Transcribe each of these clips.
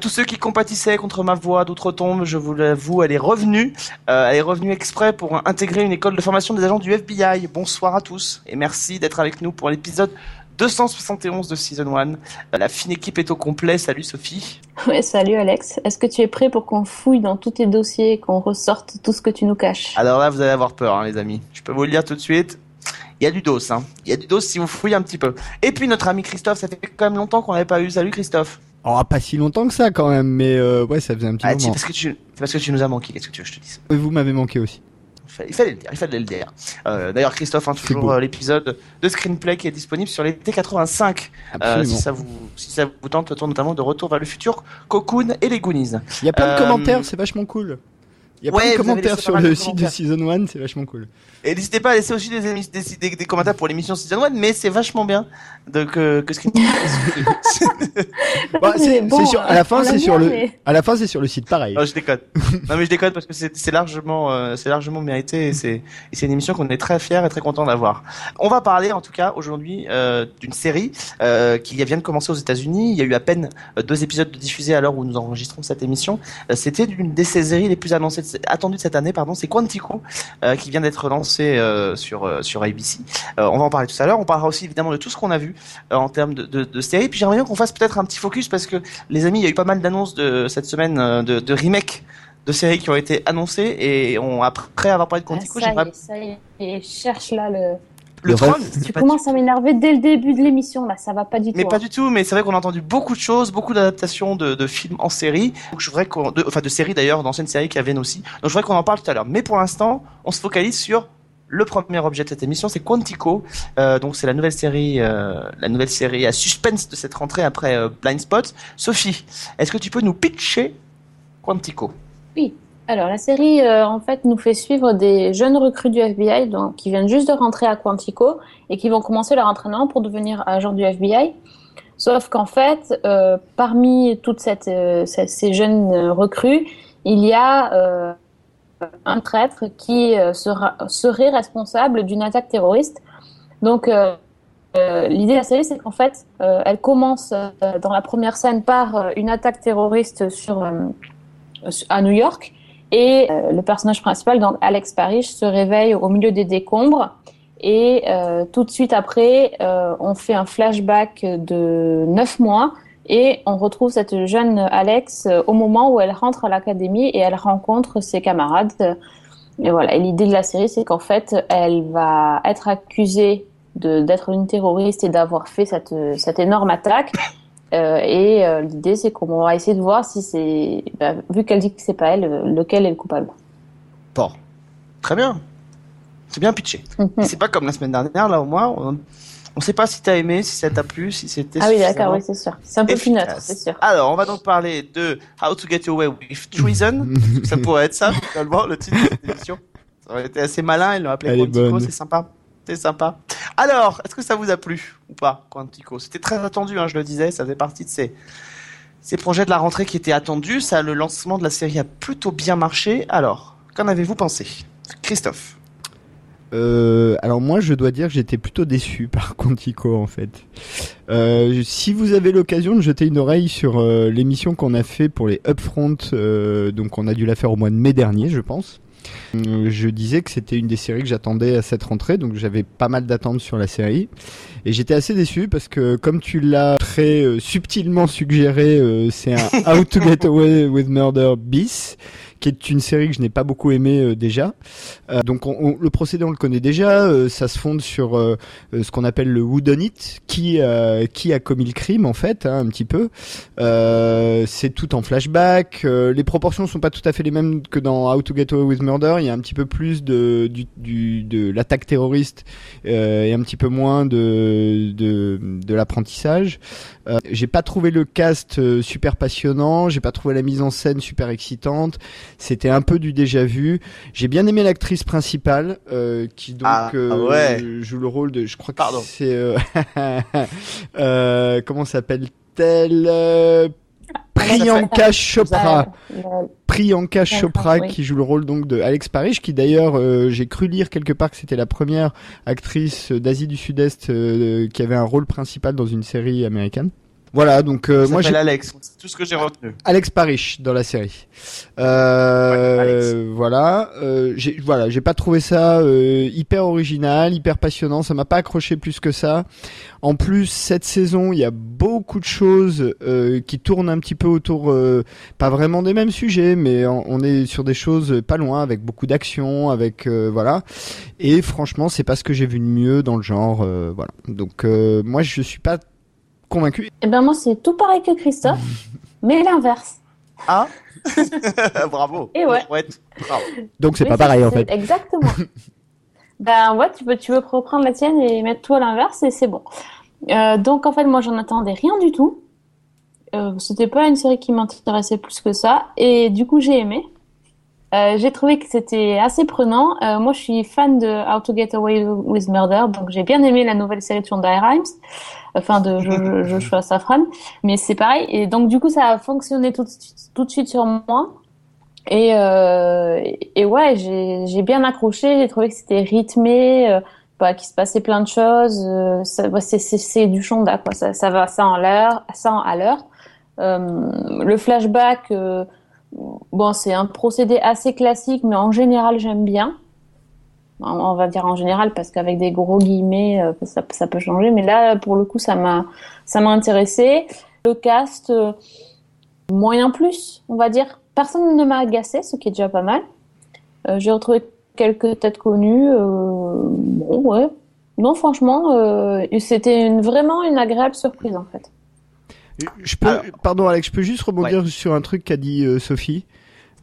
tous ceux qui compatissaient contre ma voix d'outre-tombe, je vous l'avoue, elle est revenue. Euh, elle est revenue exprès pour intégrer une école de formation des agents du FBI. Bonsoir à tous et merci d'être avec nous pour l'épisode 271 de Season 1. Euh, La fine équipe est au complet. Salut Sophie. Ouais, salut Alex. Est-ce que tu es prêt pour qu'on fouille dans tous tes dossiers et qu'on ressorte tout ce que tu nous caches? Alors là, vous allez avoir peur, hein, les amis. Je peux vous le dire tout de suite. Il y a du dos, hein. Il y a du dos si vous fouillez un petit peu. Et puis notre ami Christophe, ça fait quand même longtemps qu'on l'avait pas eu. Salut Christophe. Oh, pas si longtemps que ça quand même, mais euh, ouais, ça faisait un petit Ah, c'est moment. parce que tu, c'est parce que tu nous as manqué. Qu'est-ce que tu veux que je te dise? Et Vous m'avez manqué aussi. Il fallait, le dire, il fallait le dire. Euh, D'ailleurs, Christophe, hein, C'est toujours euh, l'épisode de Screenplay qui est disponible sur les T85. Euh, Absolument. si ça vous, si ça vous tente, autour notamment de Retour vers le futur, Cocoon et les Goonies. Il y a plein Euh, de commentaires, c'est vachement cool. Il y a ouais, plein de commentaires sur le site de. Season 1, c'est vachement cool. Et n'hésitez pas à laisser aussi des, émis- des, des- des commentaires pour l'émission Season 1, mais c'est vachement bien de, que, que Screenplay. Bah, c'est Mais c'est sur, à la fin, c'est sur le, mais- à la fin, c'est sur le site pareil. non, je déconne. Non, mais je déconne parce que c'est c'est largement, euh, c'est largement mérité et c'est, et c'est une émission qu'on est très fiers et très content d'avoir. On va parler, en tout cas, aujourd'hui, euh, d'une série, euh, qui vient de commencer aux États-Unis. Il y a eu à peine euh, deux épisodes de diffusés à l'heure où nous enregistrons cette émission. Euh, C'était d'une des séries les plus annoncées, attendues de cette année, pardon. C'est Quantico, euh, qui vient d'être euh, sur euh, sur ABC. Euh, on va en parler tout à l'heure. On parlera aussi évidemment de tout ce qu'on a vu euh, en termes de, de, de séries. Puis j'aimerais bien qu'on fasse peut-être un petit focus parce que les amis, il y a eu pas mal d'annonces de cette semaine euh, de, de remakes de séries qui ont été annoncées et on après avoir parlé de Ah, Quantico, ça y j'aimerais est, ça y est. cherche là le. le Le Tu commences à m'énerver dès le début de l'émission là, ça va pas du Mais tout. pas hein. du tout, mais c'est vrai qu'on a entendu beaucoup de choses, beaucoup d'adaptations de, de films en série. Donc je voudrais qu'on, de, enfin de séries d'ailleurs, d'anciennes séries qui viennent aussi. Donc je voudrais qu'on en parle tout à l'heure. Mais pour l'instant, on se focalise sur le premier objet de cette émission, c'est Quantico. Euh, donc c'est la nouvelle série, euh, la nouvelle série à suspense de cette rentrée après euh, Blind Spot. Sophie, est-ce que tu peux nous pitcher Quantico? Alors la série en fait nous fait suivre des jeunes recrues du FBI donc qui viennent juste de rentrer à Quantico et qui vont commencer leur entraînement pour devenir agents du FBI. Sauf qu'en fait, parmi toutes ces- jeunes recrues, il y a un traître qui euh, sera, serait responsable d'une attaque terroriste. Donc, euh, euh, l'idée de la série, c'est qu'en fait, elle commence dans la première scène par une attaque terroriste sur, à New York. Et le personnage principal, donc Alex Parrish, se réveille au milieu des décombres. Et tout de suite après, on fait un flashback de neuf mois et on retrouve cette jeune Alex euh, au moment où elle rentre à l'académie et elle rencontre ses camarades. Et voilà. Et l'idée de la série, c'est qu'en fait, elle va être accusée de d'être une terroriste et d'avoir fait cette cette énorme attaque. Euh, et euh, l'idée, c'est qu'on va essayer de voir si c'est, bah, vu qu'elle dit que c'est pas elle, euh, lequel est le coupable. Bon, très bien. C'est bien pitché. Mhm. C'est pas comme la semaine dernière, là au moins. On, on sait pas si t'as aimé, si ça t'a plu, si c'était. Ah oui, d'accord, oui, c'est sûr. C'est un peu neutre, c'est sûr. Alors, on va donc parler de How to Get Away with Treason. ça pourrait être ça, finalement, le titre de cette émission. Ça aurait été assez malin, ils l'ont appelé Quantico, c'est sympa. C'est sympa. Alors, est-ce que ça vous a plu ou pas, Quantico? C'était très attendu, hein, je le disais, ça faisait partie de ces, ces projets de la rentrée qui étaient attendus. Ça, le lancement de la série a plutôt bien marché. Alors, qu'en avez-vous pensé? Christophe Euh, alors moi, je dois dire que j'étais plutôt déçu par Quantico en fait. Euh, si vous avez l'occasion de jeter une oreille sur euh, l'émission qu'on a fait pour les Upfront, euh, donc on a dû la faire au mois de mai dernier, je pense. Euh, Je disais que c'était une des séries que j'attendais à cette rentrée, donc j'avais pas mal d'attentes sur la série. Et j'étais assez déçu parce que, comme tu l'as très subtilement suggéré, euh, c'est un How to Get Away with Murder bis, qui est une série que je n'ai pas beaucoup aimé euh, déjà. Euh, donc on- on- le procédé on le connaît déjà, euh, ça se fonde sur euh, euh, ce qu'on appelle le whodunit, qui euh, qui a commis le crime en fait, hein, un petit peu. C'est tout en flashback. les proportions sont pas tout à fait les mêmes que dans How to Get Away with Murder. Il y a un petit peu plus de du, du- de l'attaque terroriste et un petit peu moins de de, de l'apprentissage. J'ai pas trouvé le cast super passionnant. J'ai pas trouvé la mise en scène super excitante. C'était un peu du déjà vu. J'ai bien aimé l'actrice principale euh, qui donc Ah, euh, ouais. joue le rôle de, je crois que Pardon. c'est euh, euh, comment s'appelle-t-elle euh, Priyanka Chopra. Priyanka Chopra oui. qui joue le rôle donc de Alex Parrish, qui d'ailleurs euh, j'ai cru lire quelque part que c'était la première actrice d'Asie du Sud-Est euh, qui avait un rôle principal dans une série américaine. Voilà, donc euh, moi j'ai Alex, c'est tout ce que j'ai retenu. Alex Parrish dans la série. Euh, Ouais, voilà, euh, j'ai voilà, j'ai pas trouvé ça euh, hyper original, hyper passionnant. Ça m'a pas accroché plus que ça. En plus, cette saison, il y a beaucoup de choses euh, qui tournent un petit peu autour, euh, pas vraiment des mêmes sujets, mais on, on est sur des choses pas loin, avec beaucoup d'action, avec euh, voilà. Et franchement, c'est pas ce que j'ai vu de mieux dans le genre. euh, voilà. Donc euh, moi, je suis pas convaincu. Eh ben moi, c'est tout pareil que Christophe, mais l'inverse. Ah Bravo. Et ouais. bravo. Donc c'est Oui, pas pareil en fait. Exactement. ben ouais, tu peux, tu veux reprendre la tienne et mettre tout à l'inverse et c'est bon. Euh, donc en fait, moi, j'en attendais rien du tout. Euh, c'était pas une série qui m'intéressait plus que ça et du coup, j'ai aimé. Euh, j'ai trouvé que c'était assez prenant. Euh, moi, je suis fan de How to Get Away with Murder, donc j'ai bien aimé la nouvelle série de Shonda Rhimes, enfin de Jo- Jo- Joshua Safran. Mais c'est pareil, et donc du coup, ça a fonctionné tout de suite, tout de suite sur moi. Et, euh, et ouais, j'ai bien accroché. J'ai trouvé que c'était rythmé, euh, bah, qu'il se passait plein de choses. Euh, ça, bah, c'est du Shonda, quoi. Ça, ça va ça en l'heure, ça en- à l'heure. Euh, le flashback. Bon, c'est un procédé assez classique, mais en général, j'aime bien. On va dire en général, parce qu'avec des gros guillemets, euh, ça, peut changer. Mais là, pour le coup, ça m'a, ça m'a intéressé. Le cast, euh, moyen plus, on va dire. Personne ne m'a agacé, ce qui est déjà pas mal. Euh, j'ai retrouvé quelques têtes connues. bon, ouais. Non, franchement, c'était une, vraiment une agréable surprise, en fait. Je peux, Alors- pardon Alex, je peux juste rebondir sur un truc qu'a dit euh, Sophie,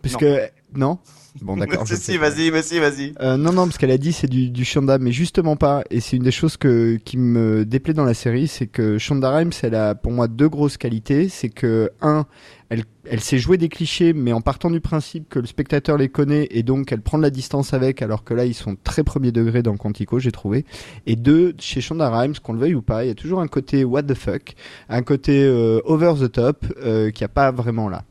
parce Non. que non? Bon d'accord. si, vas-y, vas-y, vas-y. Euh, non non, parce qu'elle a dit c'est du, du Shonda, mais justement pas. Et c'est une des choses que qui me déplaît dans la série, c'est que Shonda Rhimes, elle a pour moi deux grosses qualités. C'est que un, elle, elle sait jouer des clichés, mais en partant du principe que le spectateur les connaît et donc elle prend de la distance avec, alors que là ils sont très premier degré dans Quantico, j'ai trouvé. Et deux, chez Shonda Rhimes, qu'on le veuille ou pas, il y a toujours un côté what the fuck, un côté euh, over the top euh, qui a pas vraiment là,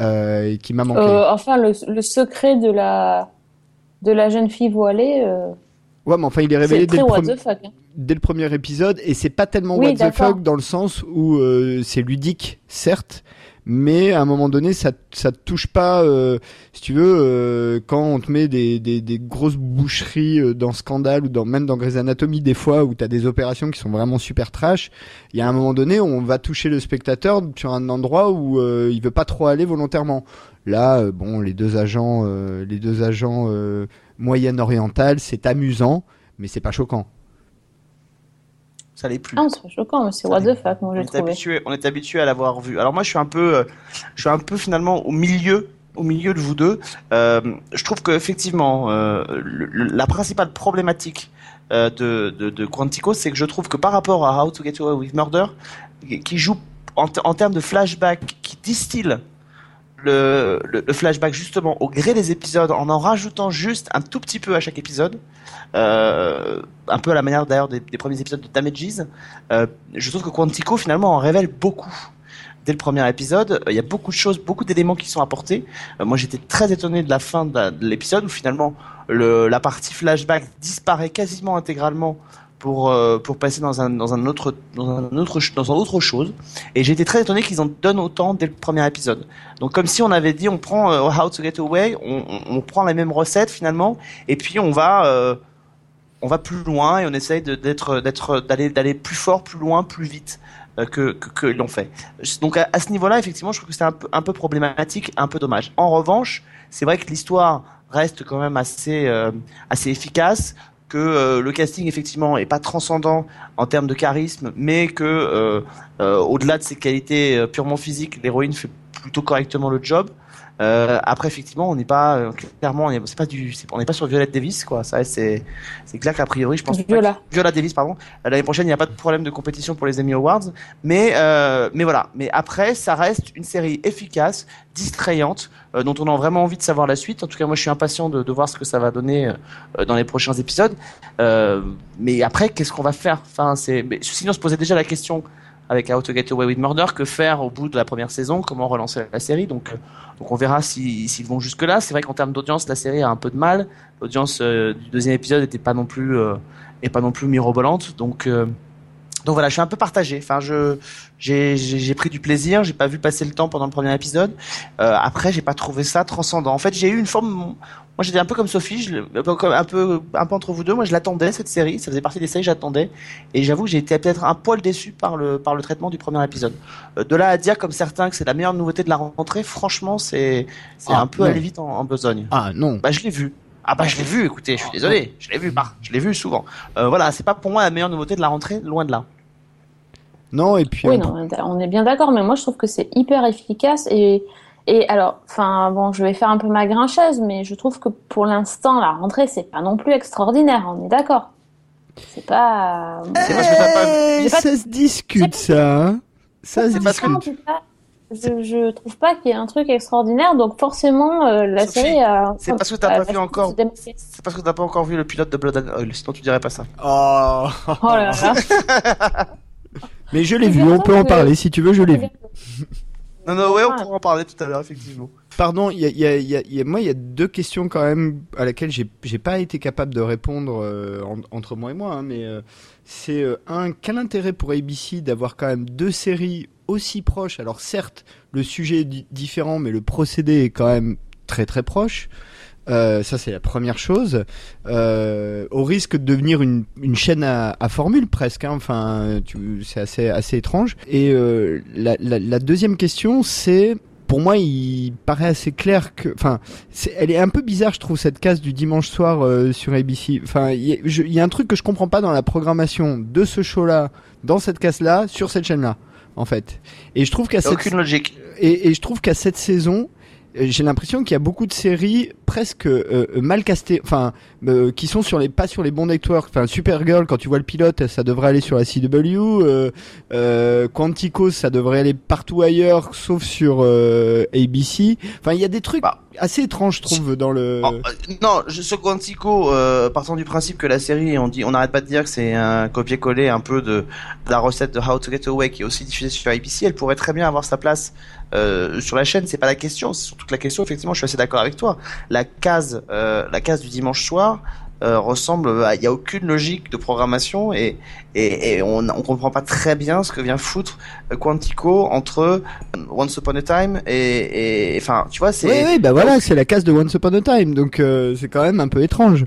euh, et qui m'a manqué. Euh, enfin, le, le secret de la, de la jeune fille voilée, Ouais, mais enfin il est révélé dès le, premier- fuck. hein. dès le premier épisode et c'est pas tellement Oui, what the fuck dans le sens où euh, c'est ludique certes mais à un moment donné ça ça te touche pas euh, si tu veux euh, quand on te met des, des, des grosses boucheries euh, dans Scandale ou dans même dans Grey's Anatomy des fois où t'as des opérations qui sont vraiment super trash il y a un moment donné on va toucher le spectateur sur un endroit où euh, il veut pas trop aller volontairement. Là euh, bon les deux agents les deux agents moyen-oriental c'est amusant mais c'est pas choquant Ça l'est plus. Ah, c'est choquant, mais c'est what the fuck, moi, on j'ai est habitué, on est habitué à l'avoir vu. Alors moi, je suis un peu, euh, je suis un peu finalement au milieu, au milieu de vous deux. Euh, je trouve que effectivement, euh, le- le- la principale problématique euh, de, de, de Quantico, c'est que je trouve que par rapport à How to Get Away with Murder, qui joue en, en termes de flashback, qui distille le, le, le flashback justement au gré des épisodes, en en rajoutant juste un tout petit peu à chaque épisode, euh, un peu à la manière d'ailleurs des, premiers épisodes de Damages. Euh, je trouve que Quantico finalement en révèle beaucoup. Dès le premier épisode, il y a beaucoup de choses, beaucoup d'éléments qui sont apportés. Euh, moi, j'étais très étonné de la fin de de l'épisode où finalement le, la partie flashback disparaît quasiment intégralement pour euh, pour passer dans un dans un autre dans un autre dans un autre chose. Et j'ai été très étonné qu'ils en donnent autant dès le premier épisode. Donc comme si on avait dit, on prend euh, How to Get Away, on, on, prend la même recette finalement, et puis on va euh, on va plus loin et on essaye d'être d'être d'aller d'aller plus fort, plus loin, plus vite euh, que que, que l'on fait. Donc à, à ce niveau-là, effectivement, je trouve que c'est un peu un peu problématique, un peu dommage. En revanche, c'est vrai que l'histoire reste quand même assez euh, assez efficace que euh, le casting effectivement est pas transcendant en termes de charisme, mais que euh, euh, au-delà de ses qualités purement physiques, l'héroïne fait plutôt correctement le job. Euh, après effectivement, on n'est pas euh, clairement, on n'est pas du, on n'est pas sur Violette Davis quoi. Ça c'est c'est clair qu'a priori, je pense. Viola. que- Viola Davis pardon. Euh, L'année prochaine, il n'y a pas de problème de compétition pour les Emmy Awards, mais euh, mais voilà. Mais après, ça reste une série efficace, distrayante, euh, dont on a vraiment envie de savoir la suite. En tout cas, moi, je suis impatient de, de voir ce que ça va donner euh, dans les prochains épisodes. Euh, mais après, qu'est-ce qu'on va faire? Enfin, c'est. Sinon, on se posait déjà la question avec How to Away with Murder que faire au bout de la première saison, comment relancer la série. Donc, euh, donc on verra si- s'ils vont jusque là. C'est vrai qu'en termes d'audience, la série a un peu de mal. L'audience euh, du deuxième épisode n'était pas non plus euh, est pas non plus mirobolante. Donc euh, donc voilà, je suis un peu partagé. Enfin, j'ai pris du plaisir. J'ai pas vu passer le temps pendant le premier épisode. Euh, après, j'ai pas trouvé ça transcendant. En fait, j'ai eu une forme. Moi, j'étais un peu comme Sophie, je, un peu un entre vous deux. Moi, je l'attendais cette série. Ça faisait partie des séries que j'attendais. Et j'avoue que j'ai été peut-être un poil déçu par le par le traitement du premier épisode. Euh, de là à dire comme certains que c'est la meilleure nouveauté de la rentrée, franchement, c'est c'est Ah, un peu non. aller vite en, en besogne. Ah non. Bah, je l'ai vu. Ah bah je l'ai vu. Écoutez, je suis désolé. Je l'ai vu. Bah, je l'ai vu souvent. Euh, voilà, c'est pas pour moi la meilleure nouveauté de la rentrée, loin de là. Non, et puis Oui, non, on est bien d'accord, mais moi je trouve que c'est hyper efficace et et alors, enfin bon, je vais faire un peu ma grincheuse, mais je trouve que pour l'instant la rentrée c'est pas non plus extraordinaire, on est d'accord. C'est pas. C'est parce que t'as pas vu. Eh, J'ai pas- ça se discute ça. hein. Ça se C'est parce que- En discute. je, je trouve pas qu'il y ait un truc extraordinaire, donc forcément euh, la Sophie, série. a- c'est parce que t'as a- pas vu encore. C'est parce que t'as pas encore vu le pilote de Blood and Oil, sinon tu dirais pas ça. Oh. Oh là là. Mais je l'ai C'est vu, on peut en parler si tu veux, je l'ai vu. Non, non, ouais, on Ouais. pourra en parler tout à l'heure, effectivement. Pardon, il y a, il y a- il y a- il y a- moi il y a deux questions quand même à laquelle j'ai pas été capable de répondre euh, en- entre moi et moi, hein, mais euh, c'est euh, un quel intérêt pour ABC d'avoir quand même deux séries aussi proches? Alors certes, le sujet est di- différent, mais le procédé est quand même très très proche. Euh, ça c'est la première chose. Euh, au risque de devenir une, une chaîne à, à formule presque. hein. Enfin, c'est assez assez étrange. Et euh, la, la, la deuxième question c'est pour moi, il paraît assez clair que, enfin, elle est un peu bizarre, je trouve, cette case du dimanche soir euh, sur ABC. Enfin, il y, y a un truc que je comprends pas dans la programmation de ce show-là, dans cette case-là, sur cette chaîne-là, en fait. Et je trouve qu'à cette, aucune logique. et, et je trouve qu'à cette saison, j'ai l'impression qu'il y a beaucoup de séries presque euh, euh, mal castées, enfin euh, qui sont sur les pas sur les bons networks. Enfin Supergirl, quand tu vois le pilote, ça devrait aller sur la CW. Euh, euh, Quantico, ça devrait aller partout ailleurs, sauf sur euh, ABC. Enfin il y a des trucs Bah. assez étranges, je trouve, dans le. Oh, euh, non, je, ce Quantico, euh, partant du principe que la série, on dit, on n'arrête pas de dire que c'est un copier-coller un peu de, de la recette de How to Get Away qui est aussi diffusée sur ABC, elle pourrait très bien avoir sa place euh, sur la chaîne. C'est pas la question, c'est surtout que la question. Effectivement, je suis assez d'accord avec toi. La case, euh, la case du dimanche soir. euh, ressemble, à- il y a aucune logique de programmation et et, et on on comprend pas très bien ce que vient foutre Quantico entre Once Upon a Time et enfin tu vois c'est Oui, oui, bah voilà, c'est la case de Once Upon a Time, donc c'est quand même un peu étrange.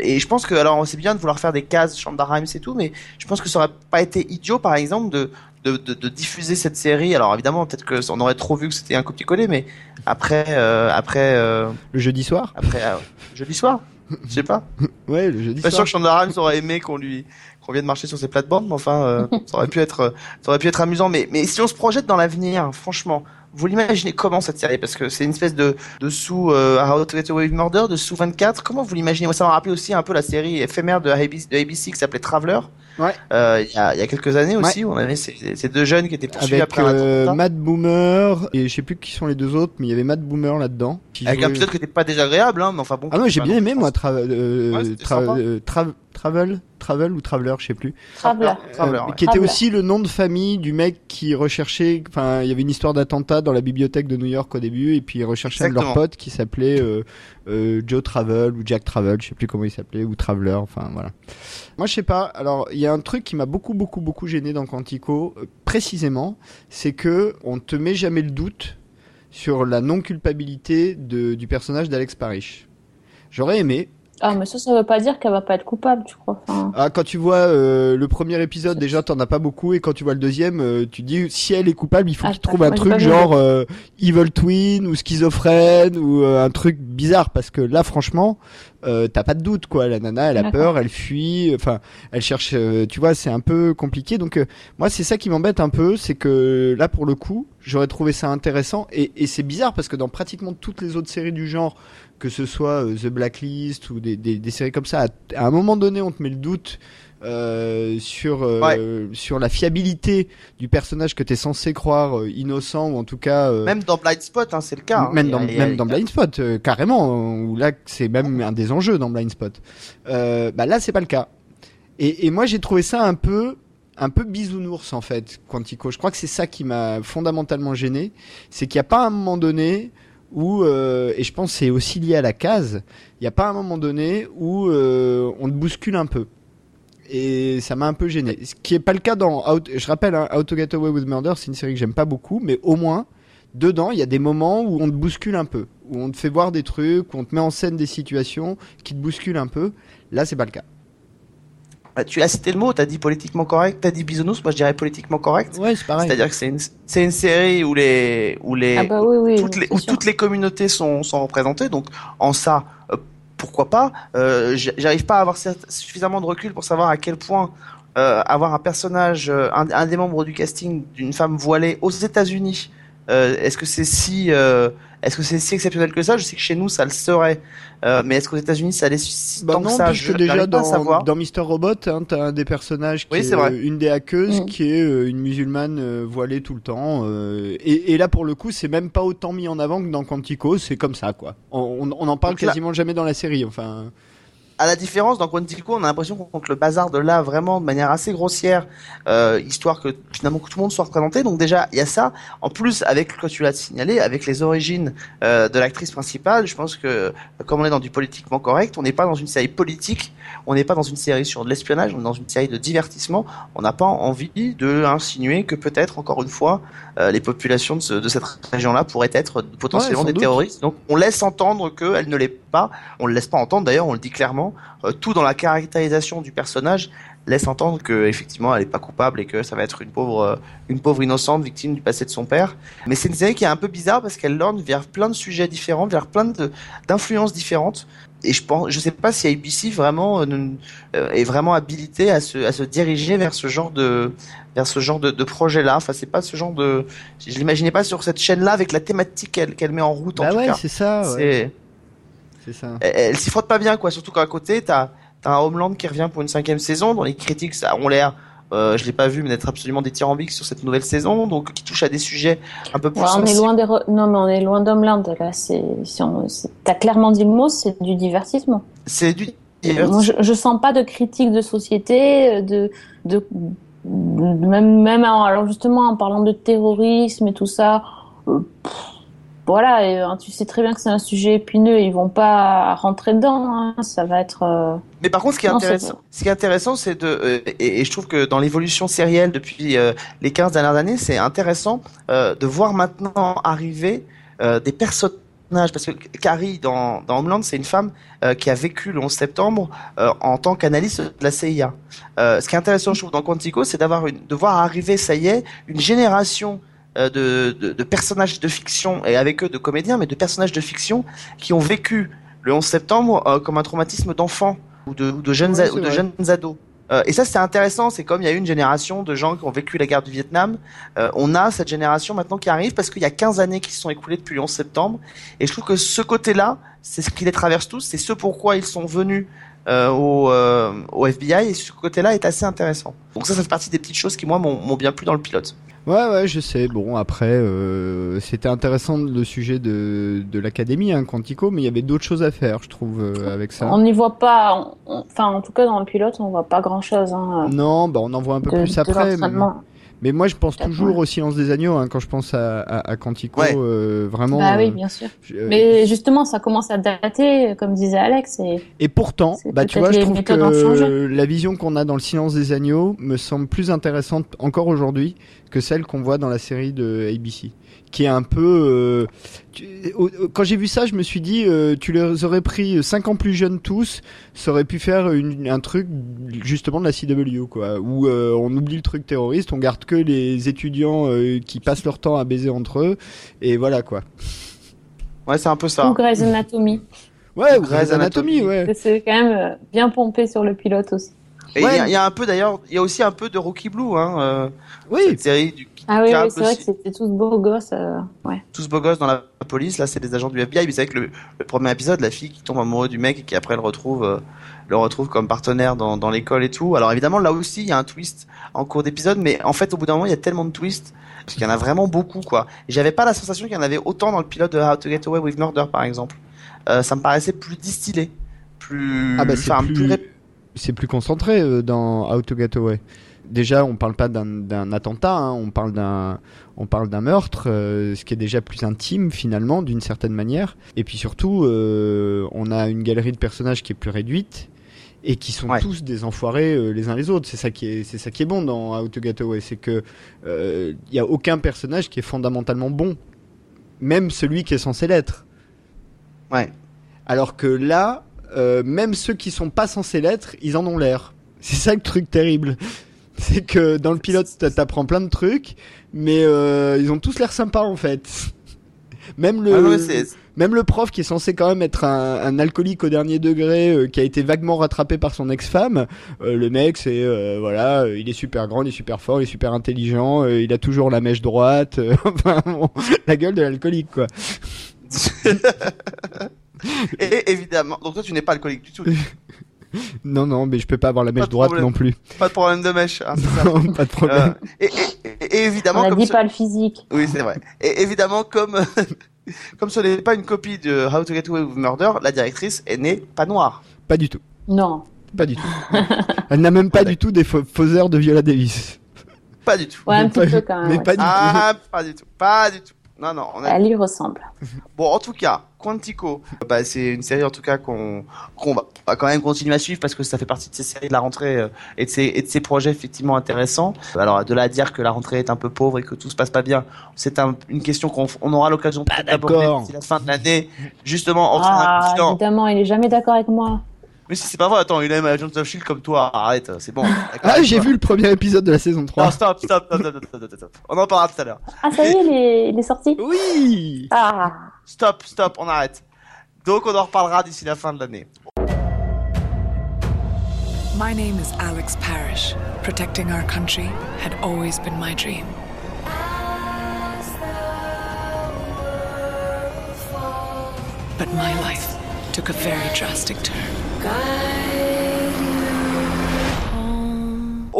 Et je pense que, alors, c'est bien de vouloir faire des cases Shonda Rhimes et tout, mais je pense que ça aurait pas été idiot, par exemple, de, de, de, de diffuser cette série. Alors, évidemment, peut-être que on aurait trop vu que c'était un copier-coller, mais après, euh, après, euh, Le jeudi soir. après, euh, jeudi soir. Je sais pas. Ouais, le jeudi Pas sûr soir. que Shonda Rhimes aurait aimé qu'on lui, qu'on vienne marcher sur ses plates-bandes, mais enfin, ça aurait pu être, ça aurait pu être amusant. Mais, mais si on se projette dans l'avenir, franchement, vous l'imaginez comment cette série? Parce que c'est une espèce de, de sous euh, How to Get Away with Murder, de sous 24. Comment vous l'imaginez? Moi, ça m'a rappelé aussi un peu la série éphémère de ABC, de ABC qui s'appelait Traveler. Ouais. Euh, Il y, a, il y a quelques années aussi, on avait ces, ces deux jeunes qui étaient poursuivis Avec après un euh, attentat. Matt Boomer et je sais plus qui sont les deux autres, mais il y avait Matt Boomer là-dedans. Avec un jouait- épisode qui était pas désagréable, hein, mais enfin bon. Ah non, j'ai bien aimé moi tra euh, Ouais, euh, tra- Travel, Travel ou Traveler, je sais plus. Traveler. Traveler, Euh, ouais. Qui était Traveler. aussi le nom de famille du mec qui recherchait. Enfin, il y avait une histoire d'attentat dans la bibliothèque de New York au début, et puis il recherchait un de leurs potes qui s'appelait euh, euh, Joe Travel ou Jack Travel, je sais plus comment il s'appelait, ou Traveler. Enfin voilà. Moi, je sais pas. Alors, il y a un truc qui m'a beaucoup, beaucoup, beaucoup gêné dans Quantico, euh, précisément, c'est que on te met jamais le doute sur la non culpabilité de, du personnage d'Alex Parrish. J'aurais aimé Ah, mais ça, ça veut pas dire qu'elle va pas être coupable, tu crois. Enfin, Ah, quand tu vois euh, le premier épisode, déjà t'en as pas beaucoup, et quand tu vois le deuxième, euh, tu dis si elle est coupable, il faut Ah, qu'il t'as- trouve un truc genre euh, Evil Twin ou schizophrène ou euh, un truc bizarre, parce que là, franchement, euh, t'as pas de doute quoi. La nana, elle a peur, elle fuit, enfin, elle cherche, euh, tu vois, c'est un peu compliqué. Donc euh, moi, c'est ça qui m'embête un peu, c'est que là, pour le coup, j'aurais trouvé ça intéressant, et, et c'est bizarre parce que dans pratiquement toutes les autres séries du genre que ce soit euh, The Blacklist ou des, des, des séries comme ça, à, à un moment donné, on te met le doute euh, sur euh, sur la fiabilité du personnage que t'es censé croire euh, innocent ou en tout cas euh, Même dans Blind Spot, hein, c'est le cas. hein. même a- dans a- dans Blind Spot carrément où là c'est même un des enjeux dans Blind Spot. Bah là c'est pas le cas. Et, et moi j'ai trouvé ça un peu un peu bisounours en fait, Quantico. Je crois que c'est ça qui m'a fondamentalement gêné, c'est qu'il n'y a pas un moment donné où, euh, et je pense c'est aussi lié à la case, il n'y a pas un moment donné où euh, on te bouscule un peu. Et ça m'a un peu gêné. Ce qui est pas le cas dans, Out- je rappelle, hein, How to Get Away with Murder, c'est une série que j'aime pas beaucoup, mais au moins, dedans, il y a des moments où on te bouscule un peu, où on te fait voir des trucs, où on te met en scène des situations qui te bousculent un peu. Là, c'est pas le cas. Bah, tu as cité le mot, t'as dit politiquement correct, t'as dit bisounours, moi je dirais politiquement correct. Ouais, c'est pareil. C'est-à-dire que c'est une, c'est une série où les, où les, Ah bah oui, oui. toutes les, où sûr. toutes les communautés sont, sont représentées. Donc, en ça, euh, pourquoi pas Euh, J'arrive pas à avoir suffisamment de recul pour savoir à quel point euh, avoir un personnage, un, un des membres du casting d'une femme voilée aux États-Unis. Euh, est-ce que c'est si, euh, est-ce que c'est si exceptionnel que ça? Je sais que chez nous ça le serait, euh, mais est-ce qu'aux États-Unis ça l'est si Bah tant que non, ça? puisque Je déjà dans, savoir. dans Mister Robot, hein, t'as un des personnages qui Oui, est une des hackeuses Mm. qui est euh, une musulmane euh, voilée tout le temps. euh, et, et là, pour le coup, c'est même pas autant mis en avant que dans Quantico, c'est comme ça, quoi. On, on, on en parle Donc là- quasiment jamais dans la série, enfin. À la différence, dans Quantico, on a l'impression qu'on que le bazar de là vraiment de manière assez grossière, euh, histoire que finalement que tout le monde soit représenté. Donc déjà, il y a ça. En plus, avec comme tu l'as signalé, avec les origines euh, de l'actrice principale, je pense que comme on est dans du politiquement correct, on n'est pas dans une série politique, on n'est pas dans une série sur de l'espionnage, on est dans une série de divertissement. On n'a pas envie de insinuer que peut-être encore une fois euh, les populations de, ce- de cette région-là pourraient être potentiellement Ouais, des doute. terroristes. Donc on laisse entendre qu'elle ne l'est pas. On le laisse pas entendre. D'ailleurs, on le dit clairement. Euh, tout dans la caractérisation du personnage laisse entendre que effectivement elle est pas coupable et que ça va être une pauvre euh, une pauvre innocente victime du passé de son père. Mais c'est une série qui est un peu bizarre parce qu'elle lorgne vers plein de sujets différents, vers plein d'influences différentes. Et je pense, je sais pas si ABC vraiment euh, est vraiment habilité à se à se diriger vers ce genre de vers ce genre de, de projet là. Enfin, c'est pas ce genre de, je l'imaginais pas sur cette chaîne là avec la thématique qu'elle met en route en Bah tout ouais, c'est ça, ouais. C'est C'est ça. elle, elle s'y frotte pas bien quoi. Surtout qu'à côté t'as t'as un Homeland qui revient pour une cinquième saison. Dont les critiques ça ont l'air euh, je l'ai pas vu mais d'être absolument dithyrambiques sur cette nouvelle saison donc qui touche à des sujets un peu plus Ouais, on est loin des re- non mais on est loin d'Homeland là. C'est si on t'as clairement dit le mot c'est du divertissement. C'est du Moi, je, je sens pas de critique de société de de, de- même même en- alors justement en parlant de terrorisme et tout ça euh, pff, voilà et, euh, tu sais très bien que c'est un sujet épineux ils vont pas rentrer dedans hein, ça va être euh, Mais par contre, ce qui est Non, intéressant, ce qui est intéressant, c'est de, euh, et, et je trouve que dans l'évolution sérielle depuis euh, les 15 dernières années, c'est intéressant de voir maintenant arriver des personnages, parce que Carrie dans, dans Homeland, c'est une femme euh, qui a vécu le 11 septembre euh, en tant qu'analyste de la CIA. Euh, ce qui est intéressant, je trouve, dans Quantico, c'est d'avoir de voir arriver, ça y est, une génération de, de, de personnages de fiction et avec eux de comédiens, mais de personnages de fiction qui ont vécu le 11 septembre euh, comme un traumatisme d'enfant ou de, ou de jeunes, Ouais, ou de jeunes ados. Euh, et ça, c'est intéressant. C'est comme il y a eu une génération de gens qui ont vécu la guerre du Vietnam. Euh, on a cette génération maintenant qui arrive parce qu'il y a 15 années qui se sont écoulées depuis le 11 septembre. Et je trouve que ce côté-là, c'est ce qui les traverse tous. C'est ce pourquoi ils sont venus euh, au, euh, au FBI. Et ce côté-là est assez intéressant. Donc ça, ça fait partie des petites choses qui, moi, m'ont bien plu dans le pilote. Ouais, ouais, je sais. Bon, après, euh, c'était intéressant le sujet de, de l'académie, hein, Quantico, mais il y avait d'autres choses à faire, je trouve, euh, avec ça. on n'y voit pas enfin en tout cas dans le pilote on voit pas grand chose hein, Non, bah on en voit un peu de, plus de après. mais-. Mais moi, je pense toujours ouais. au silence des agneaux hein, quand je pense à, à, à Quantico. Ouais. euh, vraiment. bah euh, oui bien sûr je- euh, Mais justement, ça commence à dater, comme disait Alex. Et... Et pourtant, bah tu vois, je trouve que la vision qu'on a dans le silence des agneaux me semble plus intéressante encore aujourd'hui que celle qu'on voit dans la série de ABC, qui est un peu. euh, tu- au- au- quand j'ai vu ça, je me suis dit, euh, tu les aurais pris cinq ans plus jeunes tous, ça aurait pu faire une- un truc justement de la CW, quoi, où euh, on oublie le truc terroriste, on garde que les étudiants euh, qui passent leur temps à baiser entre eux, et voilà quoi. Ouais, c'est un peu ça. Ou Grey's Anatomy. Ouais, ou Grey's Anatomy, Anatomy. ouais. C'est quand même bien pompé sur le pilote aussi. Et il y a- Ouais. il y, a un peu d'ailleurs, il y a aussi un peu de Rocky Blue, hein, euh, Oui, cette série du Ah oui, c'est vrai que c'était tous beaux gosses. euh, ouais. tous beaux gosses dans la police. Là, c'est des agents du FBI. Mais c'est vrai que le, le premier épisode, la fille qui tombe amoureuse du mec et qui après le retrouve, euh, le retrouve comme partenaire dans, dans l'école et tout. Alors évidemment, là aussi, il y a un twist en cours d'épisode, mais en fait, au bout d'un moment, il y a tellement de twists parce qu'il y en a vraiment beaucoup, quoi. Et J'avais pas la sensation qu'il y en avait autant dans le pilote de How to Get Away with Murder, par exemple. Euh, ça me paraissait plus distillé, plus, Ah bah plus, ré- c'est plus concentré euh, dans How to Get Away. déjà, on parle pas d'un- attentat, hein, on parle d'un, on parle d'un meurtre, euh, ce qui est déjà plus intime finalement, d'une certaine manière. Et puis surtout, euh, on a une galerie de personnages qui est plus réduite et qui sont Ouais. tous des enfoirés euh, les uns les autres. C'est ça qui est, c'est ça qui est bon dans How to Get Away, c'est que il y a aucun personnage qui est fondamentalement bon, même celui qui est censé l'être. Ouais. Alors que là, euh, même ceux qui sont pas censés l'être, ils en ont l'air. C'est ça le truc terrible. C'est que dans le pilote, t'a- t'apprends plein de trucs, mais euh, ils ont tous l'air sympas en fait. Même le, Ah même le prof qui est censé quand même être un, un alcoolique au dernier degré, euh, qui a été vaguement rattrapé par son ex-femme, euh, le mec c'est euh, voilà, euh, il est super grand, il est super fort, il est super intelligent, euh, il a toujours la mèche droite, euh, enfin bon, la gueule de l'alcoolique quoi. Et évidemment, donc toi tu n'es pas alcoolique du tout. Non non, mais je peux pas avoir la mèche droite problème. non plus. Pas de problème de mèche. hein, ça. Non, pas de problème. Euh, et, et- et évidemment, On a comme dit ce- pas le physique. oui c'est vrai. Et évidemment, comme comme ce n'est pas une copie de How to Get Away with Murder, la directrice est née pas noire. Pas du tout. Non. Pas du tout. Elle n'a même pas D'accord. du tout des heures de Viola Davis. Pas du tout. Ouais, un Mais petit pas- peu quand même. mais ouais. pas du Ah, pas du tout. Pas du tout. Non, non. On a... Elle lui ressemble. Bon, en tout cas, Quantico, bah, c'est une série en tout cas qu'on va, va quand même continuer à suivre parce que ça fait partie de ces séries de la rentrée euh, et de ces, et de ces projets effectivement intéressants. Alors, de là à dire que la rentrée est un peu pauvre et que tout se passe pas bien, c'est un- une question qu'on on aura l'occasion d'aborder d'ici la fin de l'année, justement en Ah, évidemment, il est jamais d'accord avec moi. Mais si c'est pas vrai, attends, il aime Agents of Shield comme toi, arrête, c'est bon. Ah, j'ai vu le premier épisode de la saison Non, 3. stop, stop, stop, stop, stop, stop, stop. On en parlera tout à l'heure. Ah, ça y est, il est, il est sorti? Oui Ah, Stop, stop, on arrête. Donc on en reparlera d'ici la fin de l'année. My name is Alex Parrish. Protecting our country had always been my dream. But my life took a very drastic turn.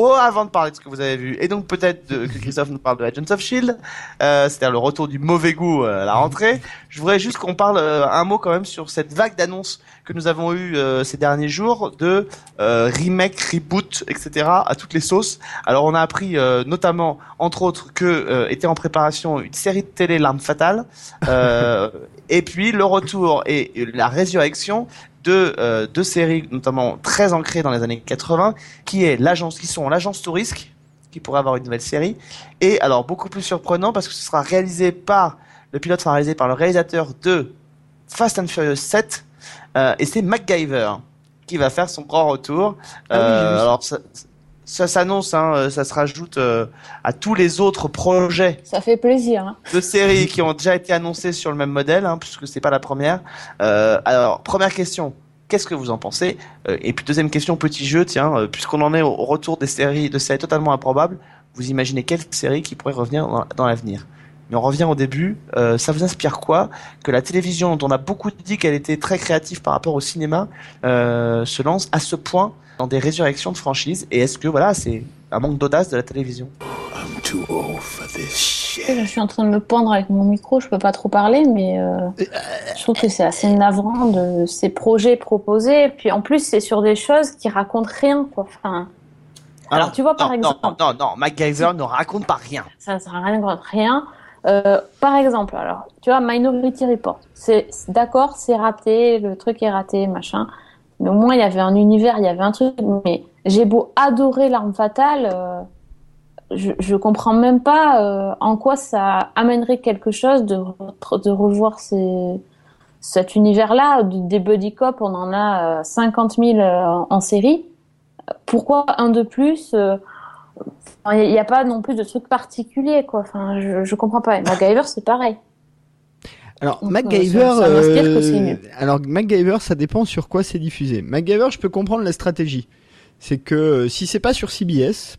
Oh, avant de parler de ce que vous avez vu, et donc peut-être que Christophe nous parle de Agents of Shield, euh, c'est-à-dire le retour du mauvais goût euh, à la rentrée, je voudrais juste qu'on parle euh, un mot quand même sur cette vague d'annonces que nous avons eu euh, ces derniers jours de remake, reboot, etc. à toutes les sauces. Alors on a appris notamment, entre autres, que était en préparation une série de télé L'arme fatale, et puis le retour et la résurrection de euh, deux séries notamment très ancrées dans les années 80 qui est l'agence qui sont l'agence Tourisque qui pourrait avoir une nouvelle série et alors beaucoup plus surprenant parce que ce sera réalisé par le pilote sera réalisé par le réalisateur de Fast and Furious 7 euh, et c'est MacGyver qui va faire son grand retour Ah oui, ça. alors ça, ça s'annonce hein, euh, ça se rajoute euh, à tous les autres projets ça fait plaisir. hein. de séries qui ont déjà été annoncées sur le même modèle, hein, puisque c'est pas la première. Euh, alors, première question, qu'est-ce que vous en pensez? Euh, Et puis deuxième question, petit jeu, tiens, euh, puisqu'on en est au retour des séries, de séries totalement improbables, vous imaginez quelle série qui pourrait revenir dans, dans l'avenir? Mais on revient au début. Euh, ça vous inspire quoi? Que la télévision, dont on a beaucoup dit qu'elle était très créative par rapport au cinéma, euh, se lance à ce point dans des résurrections de franchises Et est-ce que voilà, c'est un manque d'audace de la télévision? I'm too old for this shit. Je suis en train de me pendre avec mon micro, je peux pas trop parler, mais euh, je trouve que c'est assez navrant de ces projets proposés. Puis en plus, c'est sur des choses qui racontent rien, quoi. Enfin, Alors, tu vois, par exemple- Non, non, non, MacGyver ne raconte pas rien. ça ne à rien, rien. Euh, par exemple, alors, tu vois, Minority Report. C'est c'est- d'accord, c'est raté, le truc est raté, machin. Mais au moins, il y avait un univers, il y avait un truc. Mais j'ai beau adorer l'arme fatale, euh, je, je comprends même pas euh, en quoi ça amènerait quelque chose de, de revoir cet univers-là. De- Des buddy cop, on en a euh, 50 000 euh, en, en série. Pourquoi un de plus il n'y a, pas non plus de truc particulier, quoi. Enfin, je, je comprends pas. Et MacGyver, c'est pareil. Alors, Donc, MacGyver, ça- que euh, alors MacGyver, ça dépend sur quoi c'est diffusé. MacGyver, je peux comprendre la stratégie. C'est que euh, si c'est pas sur CBS,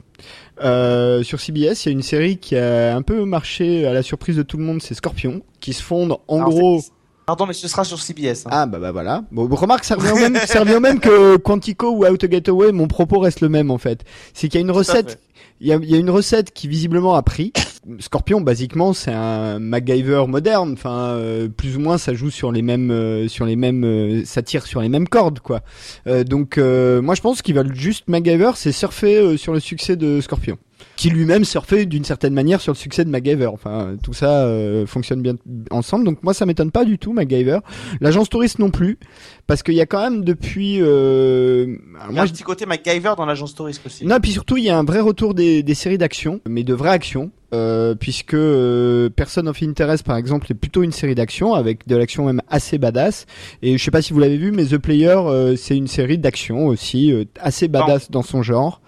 euh, sur CBS, il y a une série qui a un peu marché à la surprise de tout le monde, c'est Scorpion, qui se fonde en Alors, gros. Pardon, mais ce sera sur CBS. hein. Ah bah bah voilà. Bon, remarque, ça revient au même, ça revient au même que Quantico ou How to Get Away. Mon propos reste le même en fait. C'est qu'il y a une recette. Il y a, y a une recette qui visiblement a pris. Scorpion, basiquement, c'est un MacGyver moderne. Enfin, euh, plus ou moins, ça joue sur les mêmes, euh, sur les mêmes, euh, ça tire sur les mêmes cordes, quoi. Euh, donc, euh, moi, je pense qu'ils veulent juste MacGyver, c'est surfer euh, sur le succès de Scorpion, qui lui-même surfait d'une certaine manière sur le succès de MacGyver. Enfin, tout ça euh, fonctionne bien ensemble. Donc, moi, ça m'étonne pas du tout, MacGyver. L'agence touriste non plus, parce qu'il y a quand même depuis. Euh, Il y a moi, un je petit côté MacGyver dans l'agence touriste aussi. non, puis surtout, il y a un vrai retour des, des séries d'action, mais de vraies actions, euh, puisque euh, Person of Interest, par exemple, est plutôt une série d'action, avec de l'action même assez badass. Et je sais pas si vous l'avez vu, mais The Player, euh, c'est une série d'action aussi, euh, assez badass dans son genre.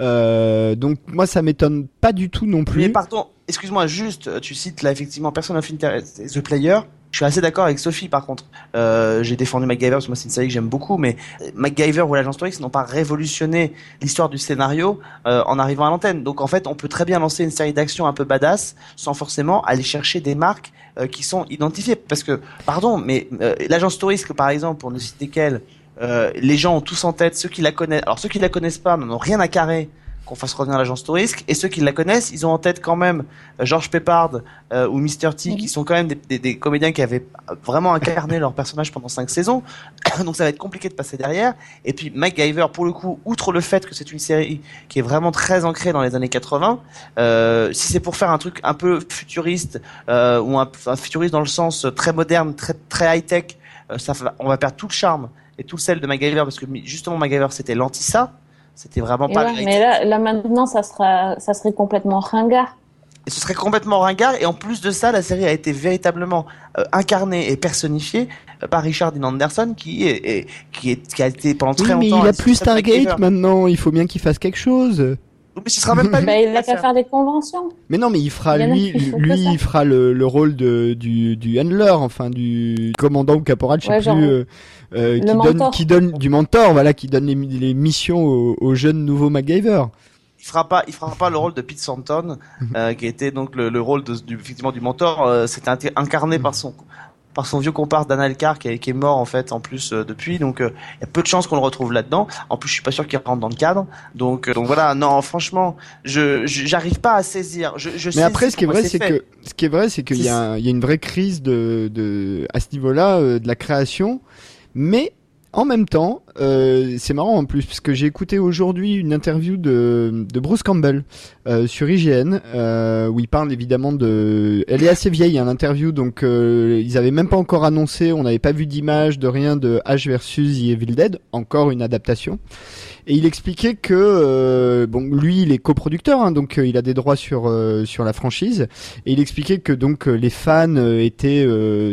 Euh, donc moi, ça m'étonne pas du tout non plus. Mais pardon, excuse-moi, juste, euh, tu cites là effectivement Person of Interest The Player. Je suis assez d'accord avec Sophie par contre. Euh, J'ai défendu MacGyver parce que moi c'est une série que j'aime beaucoup, mais euh, MacGyver ou l'agence touriste n'ont pas révolutionné l'histoire du scénario en arrivant à l'antenne. Donc en fait, on peut très bien lancer une série d'action un peu badass sans forcément aller chercher des marques qui sont identifiées. Parce que, pardon, mais l'agence touriste, par exemple, pour ne citer qu'elle, les gens ont tous en tête ceux qui la connaissent. Alors ceux qui la connaissent pas n'en ont rien à carrer qu'on fasse revenir l'agence touriste. Et ceux qui la connaissent ils ont en tête quand même euh, Georges Peppard euh, ou Mr T qui sont quand même des, des, des comédiens qui avaient vraiment incarné leur personnage pendant cinq saisons. Donc ça va être compliqué de passer derrière. Et puis MacGyver pour le coup outre le fait que c'est une série qui est vraiment très ancrée dans les années 80 euh, si c'est pour faire un truc un peu futuriste euh, ou un, un futuriste dans le sens très moderne très très high tech ça va- on va perdre tout le charme et tout le sel de MacGyver parce que justement MacGyver c'était l'anti ça c'était vraiment Et pas ouais, mais là, là maintenant, ça sera, ça serait complètement ringard. Et ce serait complètement ringard. Et en plus de ça, la série a été véritablement euh, incarnée et personnifiée euh, par Richard Dean Anderson, qui est, est- qui est qui a été pendant Oui, très mais longtemps. il un a plus Stargate maintenant. Il faut bien qu'il fasse quelque chose. Mais ce sera même pas lui. Bah, il va a qu'à faire. des conventions. Mais non, mais il fera Il lui, lui, il fera le, le rôle de du du handler, enfin du commandant ou caporal, je sais Ouais, plus, genre, euh, euh, qui donne mentor. qui donne du mentor, voilà, qui donne les, les missions aux, aux jeunes nouveaux MacGyver. Il fera pas, il fera pas le rôle de Pete Santon, euh, qui était donc le, le rôle de, du, effectivement du mentor. Euh, C'était incarné par son par son vieux comparse Dan Elcar qui, est- qui est mort en fait en plus euh, depuis donc euh, il y a peu de chances qu'on le retrouve là-dedans en plus je suis pas sûr qu'il rentre dans le cadre donc euh, donc voilà non franchement je je- j'arrive pas à saisir je, je Mais après, ce qui est vrai, c'est que ce qui est vrai, c'est qu'il y, a il y a une vraie crise de, de à ce niveau-là euh, de la création, mais en même temps, euh, c'est marrant en plus parce que j'ai écouté aujourd'hui une interview de, Bruce Campbell euh, sur IGN euh, où il parle évidemment de. Elle est assez vieille hein, l'interview donc ils avaient même pas encore annoncé, on n'avait pas vu d'image de rien de H versus The Evil Dead, encore une adaptation. Et il expliquait que bon lui il est coproducteur hein, donc il a des droits sur sur la franchise et il expliquait que donc les fans étaient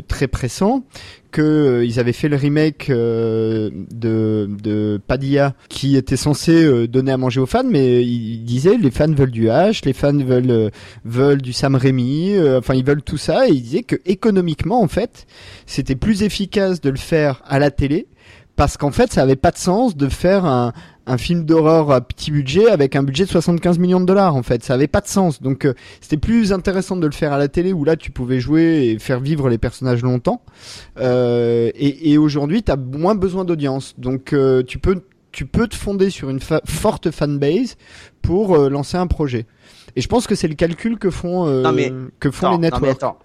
très pressants que euh, ils avaient fait le remake euh, de de Padilla qui était censé euh, donner à manger aux fans mais il, il disait les fans veulent du H les fans veulent euh, veulent du Sam Raimi enfin ils veulent tout ça et il disait que économiquement en fait c'était plus efficace de le faire à la télé parce qu'en fait ça avait pas de sens de faire un un film d'horreur à petit budget avec un budget de 75 millions de dollars en fait. Ça avait pas de sens. Donc euh, c'était plus intéressant de le faire à la télé où là tu pouvais jouer et faire vivre les personnages longtemps. Euh, et, et aujourd'hui t'as moins besoin d'audience. Donc euh, tu peux tu peux te fonder sur une fa- forte fanbase pour euh, lancer un projet. Et je pense que c'est le calcul que font euh, Non, mais- que font Attends, les non, mais networks. attends.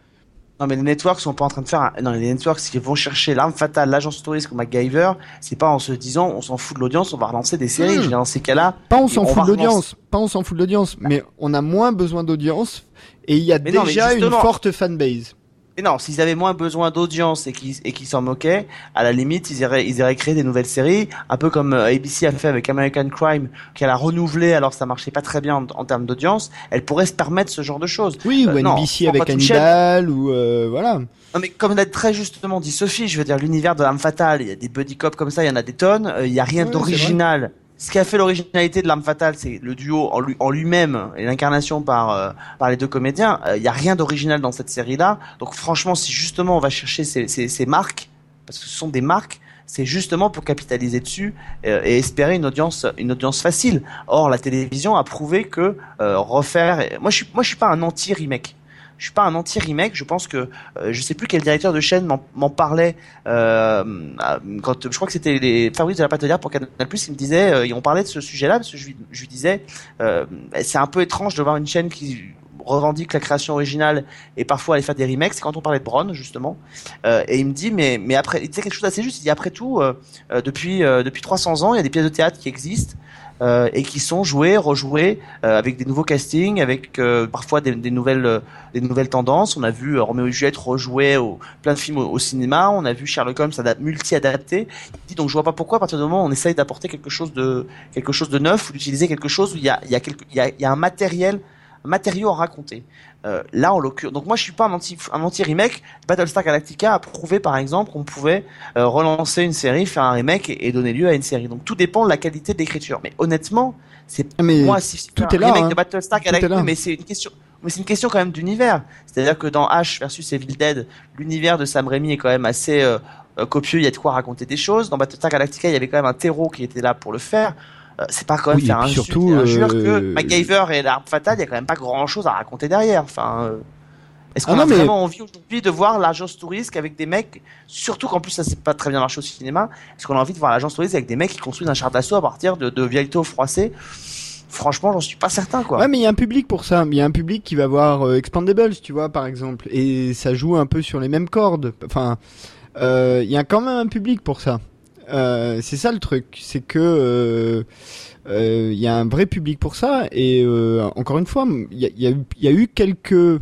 Non mais les networks sont pas en train de faire un... non les networks s'ils vont chercher l'arme fatale l'agence touriste ou MacGyver. C'est pas en se disant on s'en fout de l'audience on va relancer des séries. Dire, dans ces cas-là Pas on s'en fout de l'audience, pas on s'en fout de l'audience, mais on a moins besoin d'audience et il y a Mais non, mais déjà une forte fanbase. Et non, s'ils avaient moins besoin d'audience et qu'ils et s'en moquaient, à la limite, ils iraient, ils iraient créer des nouvelles séries, un peu comme euh, ABC a fait avec American Crime, qu'elle a renouvelé alors que ça marchait pas très bien en, en termes d'audience. Elle pourrait se permettre ce genre de choses. Oui, Euh, ou non, NBC avec. Hannibal ou euh, voilà. Non mais comme l'a très justement dit Sophie, je veux dire l'univers de l'arme fatale, il y a des buddy cops comme ça, il y en a des tonnes, euh, il y a rien Ouais, d'original. Ce qui a fait l'originalité de l'arme fatale, c'est le duo en lui- en lui-même et l'incarnation par euh, par les deux comédiens. Euh, Il y a rien d'original dans cette série-là. Donc franchement, si justement on va chercher ces, marques, parce que ce sont des marques, c'est justement pour capitaliser dessus euh, et espérer une audience une audience facile. Or la télévision a prouvé que euh, refaire, moi je suis moi je suis pas un anti remake. Je suis pas un anti remake. Je pense que euh, je sais plus quel directeur de chaîne m'en- parlait euh, quand je crois que c'était les Fabrice de la Patelière pour Canal+. Il me disait, euh, et on parlait de ce sujet-là parce que je lui, je lui disais, euh, c'est un peu étrange de voir une chaîne qui revendique la création originale et parfois aller faire des remakes. C'est quand on parlait de Bron justement. Euh, et il me dit, mais mais après, il disait quelque chose d'assez juste. Il dit après tout, euh, euh, depuis euh, depuis 300 ans, il y a des pièces de théâtre qui existent. Euh, et qui sont jouées, rejouées euh, avec des nouveaux castings, avec euh, parfois des, des nouvelles euh, des nouvelles tendances. On a vu euh, Roméo et Juliette rejouer au, plein de films au, au cinéma. On a vu Sherlock Holmes adap- multi-adapté. Donc je vois pas pourquoi à partir du moment où on essaye d'apporter quelque chose de quelque chose de neuf ou d'utiliser quelque chose où il y a il y a quelque il y a, il y a un matériel un matériau à raconter. Euh, là, en l'occurrence, donc moi je suis pas un anti un anti remake. Battlestar Galactica a prouvé par exemple qu'on pouvait euh, relancer une série, faire un remake et, et donner lieu à une série. Donc tout dépend de la qualité de l'écriture. Mais honnêtement, c'est moi si un là, remake hein. de Battlestar Galactica, mais c'est une question. Mais c'est une question quand même d'univers. C'est-à-dire que dans H versus Evil Dead, l'univers de Sam Raimi est quand même assez euh, euh, copieux. Il y a de quoi raconter des choses. Dans Battlestar Galactica, il y avait quand même un terreau qui était là pour le faire. Euh, c'est pas quand même Oui, faire un surtout et injure euh, que MacGyver et l'arme fatale, il y a quand même pas grand-chose à raconter derrière. Enfin. euh, est-ce Ah qu'on a mais- vraiment envie aujourd'hui de voir l'agence touriste avec des mecs, surtout qu'en plus ça s'est pas très bien marché au cinéma, est-ce qu'on a envie de voir l'agence touriste avec des mecs qui construisent un char d'assaut à partir de, de vieilles taux froissées? Franchement, j'en suis pas certain, quoi. Ouais, mais il y a un public pour ça. Il y a un public qui va voir euh, Expandables, tu vois, par exemple, et ça joue un peu sur les mêmes cordes. Enfin, euh, il y a quand même un public pour ça. Euh, c'est ça le truc, c'est que euh, euh, il y a un vrai public pour ça. Et euh, encore une fois, il il il y a eu quelques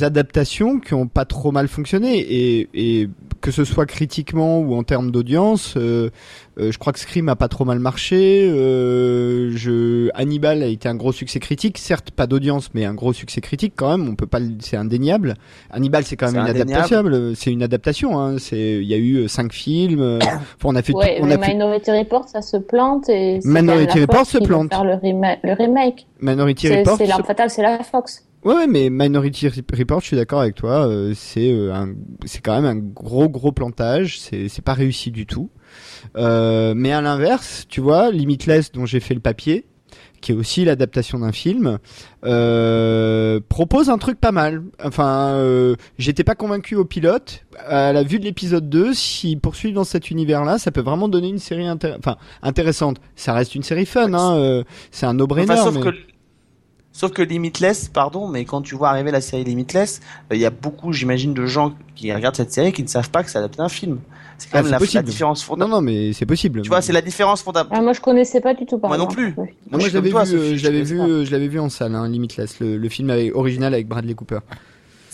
adaptations qui ont pas trop mal fonctionné et, et que ce soit critiquement ou en termes d'audience, euh, euh, je crois que Scream a pas trop mal marché. Euh, je Hannibal a été un gros succès critique, certes pas d'audience, mais un gros succès critique quand même. On peut pas, le- c'est indéniable. Hannibal c'est quand même une adaptation. C'est une adaptation. Hein. C'est, il y a eu euh, cinq films. euh, enfin, on a fait, tout- Ouais, on mais a fait Minority Report, ça se plante et c'est Minority Report se plante. Faire le, le remake. Minority Report. c'est l'arme fatale, c'est la Fox. Ouais, ouais, mais Minority Report, je suis d'accord avec toi. euh, c'est euh, un, c'est quand même un gros gros plantage. C'est c'est pas réussi du tout. Euh, mais à l'inverse, tu vois, Limitless, dont j'ai fait le papier, qui est aussi l'adaptation d'un film, euh, propose un truc pas mal. Enfin, euh, j'étais pas convaincu au pilote. À la vue de l'épisode 2, s'ils poursuivent dans cet univers-là, ça peut vraiment donner une série intér- enfin, intéressante. Ça reste une série fun, hein. euh, c'est un no-brainer. Enfin, mais- sauf que Limitless, pardon, mais quand tu vois arriver la série Limitless, euh, il y a beaucoup, j'imagine, de gens qui regardent cette série qui ne savent pas que c'est adapté d'un film. C'est quand Ah, même la, la différence Non, fondamentale. non, mais c'est possible. Tu vois, c'est la différence fondamentale. Ah, moi, je connaissais pas du tout par Moi non plus. Ah, je moi, je l'avais vu, je l'avais vu, connais je l'avais vu en salle, hein, Limitless, le, le film avec- original avec Bradley Cooper.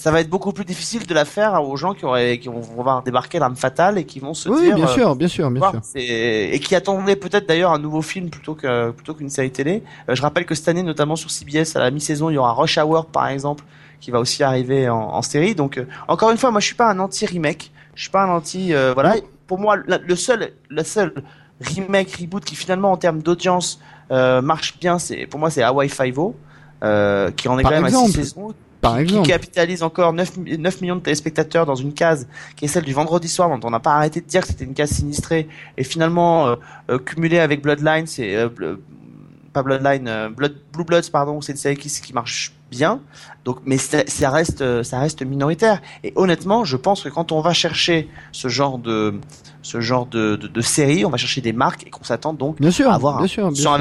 Ça va être beaucoup plus difficile de la faire aux gens qui auraient, qui vont voir débarquer l'arme fatale et qui vont se Oui, dire. bien euh, sûr, bien sûr, bien voir, sûr. et qui attendaient peut-être d'ailleurs un nouveau film plutôt que plutôt qu'une série télé. Euh, je rappelle que cette année, notamment sur CBS à la mi-saison, il y aura Rush Hour par exemple qui va aussi arriver en, en série. Donc euh, encore une fois, moi je suis pas un anti remake, je suis pas un anti euh, voilà. Pour moi, la- le seul le seul remake reboot qui finalement en termes d'audience euh, marche bien, c'est pour moi c'est Hawaii Five-O. Euh, qui en est Par quand même à six saisons, Par qui exemple. capitalise encore 9, mi- 9 millions de téléspectateurs dans une case qui est celle du vendredi soir dont on n'a pas arrêté de dire que c'était une case sinistrée et finalement euh, euh, cumulée avec Bloodline c'est euh, pas Bloodline euh, Blood, Blue Bloods pardon c'est une série qui, qui marche bien donc mais ça reste ça reste minoritaire et honnêtement je pense que quand on va chercher ce genre de ce genre de, de, de série on va chercher des marques et qu'on s'attend donc Bien sûr, à avoir bien un sûr, bien sur sûr.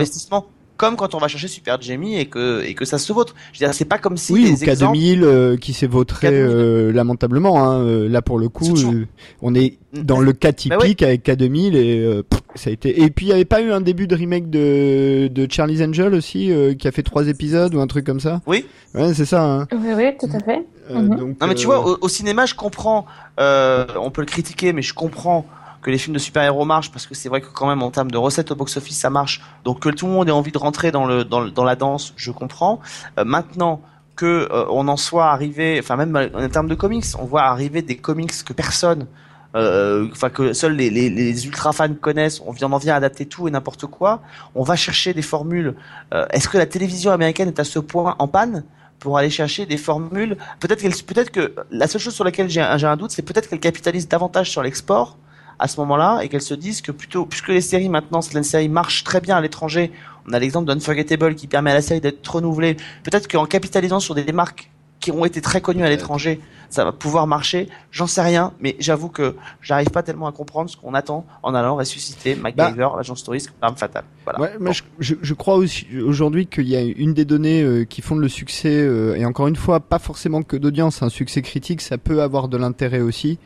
Comme quand on va chercher Super Jamie et que et que ça se vautre je veux dire c'est pas comme si Oui, ou les exemples K2000 euh, qui s'est vautré K2000. euh, lamentablement. Hein. euh, Là, pour le coup, euh, on est dans le cas typique Bah oui. avec K2000 et euh, pff, ça a été. Et puis, il y avait pas eu un début de remake de, de Charlie's Angel aussi, euh, qui a fait trois épisodes ou un truc comme ça? Oui. Ouais, c'est ça. Hein. Oui, oui, tout à fait. Euh, Mhm. donc, Non mais tu euh, vois, au, au cinéma, je comprends. Euh, on peut le critiquer, mais je comprends que les films de super-héros marchent parce que c'est vrai que quand même en termes de recettes au box-office, ça marche. Donc que tout le monde ait envie de rentrer dans le dans, dans la danse, je comprends. Euh, maintenant que euh, on en soit arrivé, enfin même en termes de comics, on voit arriver des comics que personne, euh, enfin que seuls les, les, les ultra fans connaissent. On vient en vient adapter tout et n'importe quoi. On va chercher des formules. Euh, Est-ce que la télévision américaine est à ce point en panne pour aller chercher des formules? Peut-être peut-être que la seule chose sur laquelle j'ai un, un doute, c'est peut-être qu'elle capitalise davantage sur l'export à ce moment-là et qu'elle se dise que plutôt, puisque les séries maintenant, certaines séries marchent très bien à l'étranger, on a l'exemple d'Unforgettable qui permet à la série d'être renouvelée. Peut-être qu'en capitalisant sur des marques qui ont été très connus à l'étranger, ça va pouvoir marcher. J'en sais rien, mais j'avoue que j'arrive pas tellement à comprendre ce qu'on attend en allant ressusciter MacGyver, l'agent Stories, arme fatale. Voilà. Ouais, moi, je, je, je crois aussi aujourd'hui qu'il y a une des données euh, qui font le succès, euh, et encore une fois, pas forcément que d'audience, un succès critique, ça peut avoir de l'intérêt aussi.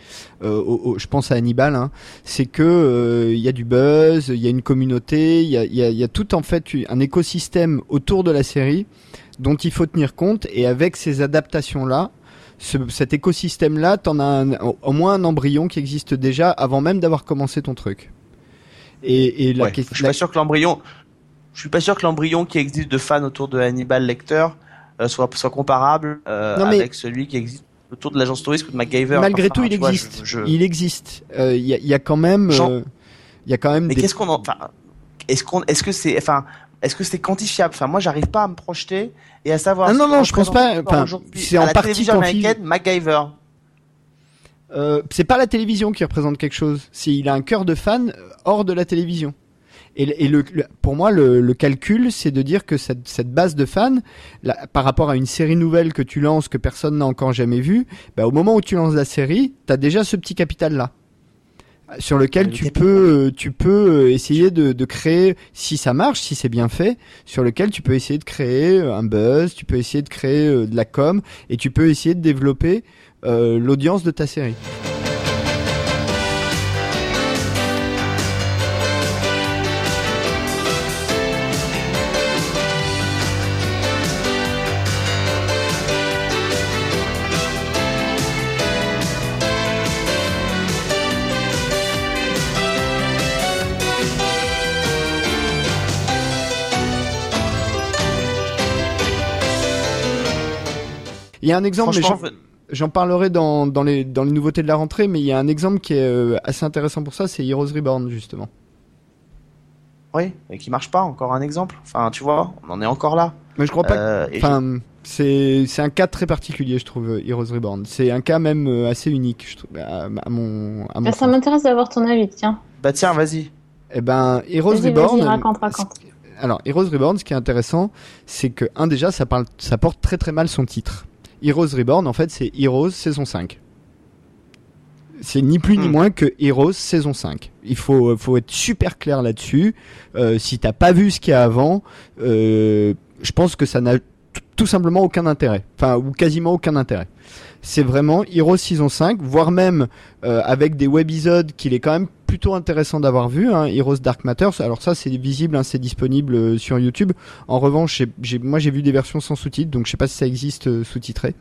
Euh, au- au- je pense à Hannibal, hein, c'est que euh, il y a du buzz, il y a une communauté, il y a, y, a, y a tout en fait un écosystème autour de la série dont il faut tenir compte, et avec ces adaptations là. Ce, cet écosystème-là, t'en as un- au, moins un embryon qui existe déjà avant même d'avoir commencé ton truc. Et, et la Ouais, question, je suis pas sûr que l'embryon, je suis pas sûr que l'embryon qui existe de fans autour de Hannibal Lecter euh, soit soit comparable euh, Non, mais- avec celui qui existe autour de l'agent Stories ou de MacGyver. Malgré Enfin, tout, il vois, existe. je- je- Il existe. Euh, Il y, a, il y a quand même. Il y a quand même Mais des. qu'est-ce qu'on en, enfin, est-ce qu'on, est-ce que c'est, enfin, est-ce que c'est quantifiable? Enfin, moi, j'arrive pas à me projeter et à savoir. Ah non, non, je pense pas, enfin, c'est en la partie télévision américaine, MacGyver. Euh, c'est pas la télévision qui représente quelque chose. C'est il a un cœur de fan euh, hors de la télévision. Et, et le, le- pour moi, le, le calcul, c'est de dire que cette, cette base de fans, là, par rapport à une série nouvelle que tu lances que personne n'a encore jamais vue, bah, au moment où tu lances la série, t'as déjà ce petit capital là sur lequel Le tu peux euh, tu peux euh, essayer de, de créer si ça marche si c'est bien fait sur lequel tu peux essayer de créer euh, un buzz tu peux essayer de créer euh, de la com et tu peux essayer de développer euh, l'audience de ta série il y a un exemple mais Franchement, j'en- j'en parlerai dans, dans les dans les nouveautés de la rentrée mais il y a un exemple qui est euh, assez intéressant pour ça c'est Heroes Reborn justement oui, et qui marche pas. Encore un exemple. Enfin, tu vois, on en est encore là. mais je crois pas que- Euh, Enfin, c'est c'est un cas très particulier, je trouve, euh, Heroes Reborn. C'est un cas même assez unique, je trouve, à, à mon à mon Bah, ça m'intéresse d'avoir ton avis, tiens. bah tiens, vas-y. Eh ben, Heroes Vas-y, Reborn. vas-y, raconte, raconte. Alors, Heroes Reborn, ce qui est intéressant, c'est que un déjà, ça parle, ça porte très très mal son titre. Heroes Reborn, en fait, c'est Heroes saison 5. C'est ni plus ni Hmm. moins que Heroes saison 5. Il faut, faut être super clair là-dessus. Euh, si t'as pas vu ce qu'il y a avant, euh, je pense que ça n'a tout simplement aucun intérêt. Enfin, ou quasiment aucun intérêt. C'est vraiment Heroes saison 5, voire même euh, avec des webisodes qu'il est quand même plutôt intéressant d'avoir vu. Hein, Heroes Dark Matters. Alors ça, c'est visible, hein, c'est disponible euh, sur YouTube. En revanche, j'ai- moi j'ai vu des versions sans sous-titres, donc je sais pas si ça existe euh, sous-titré.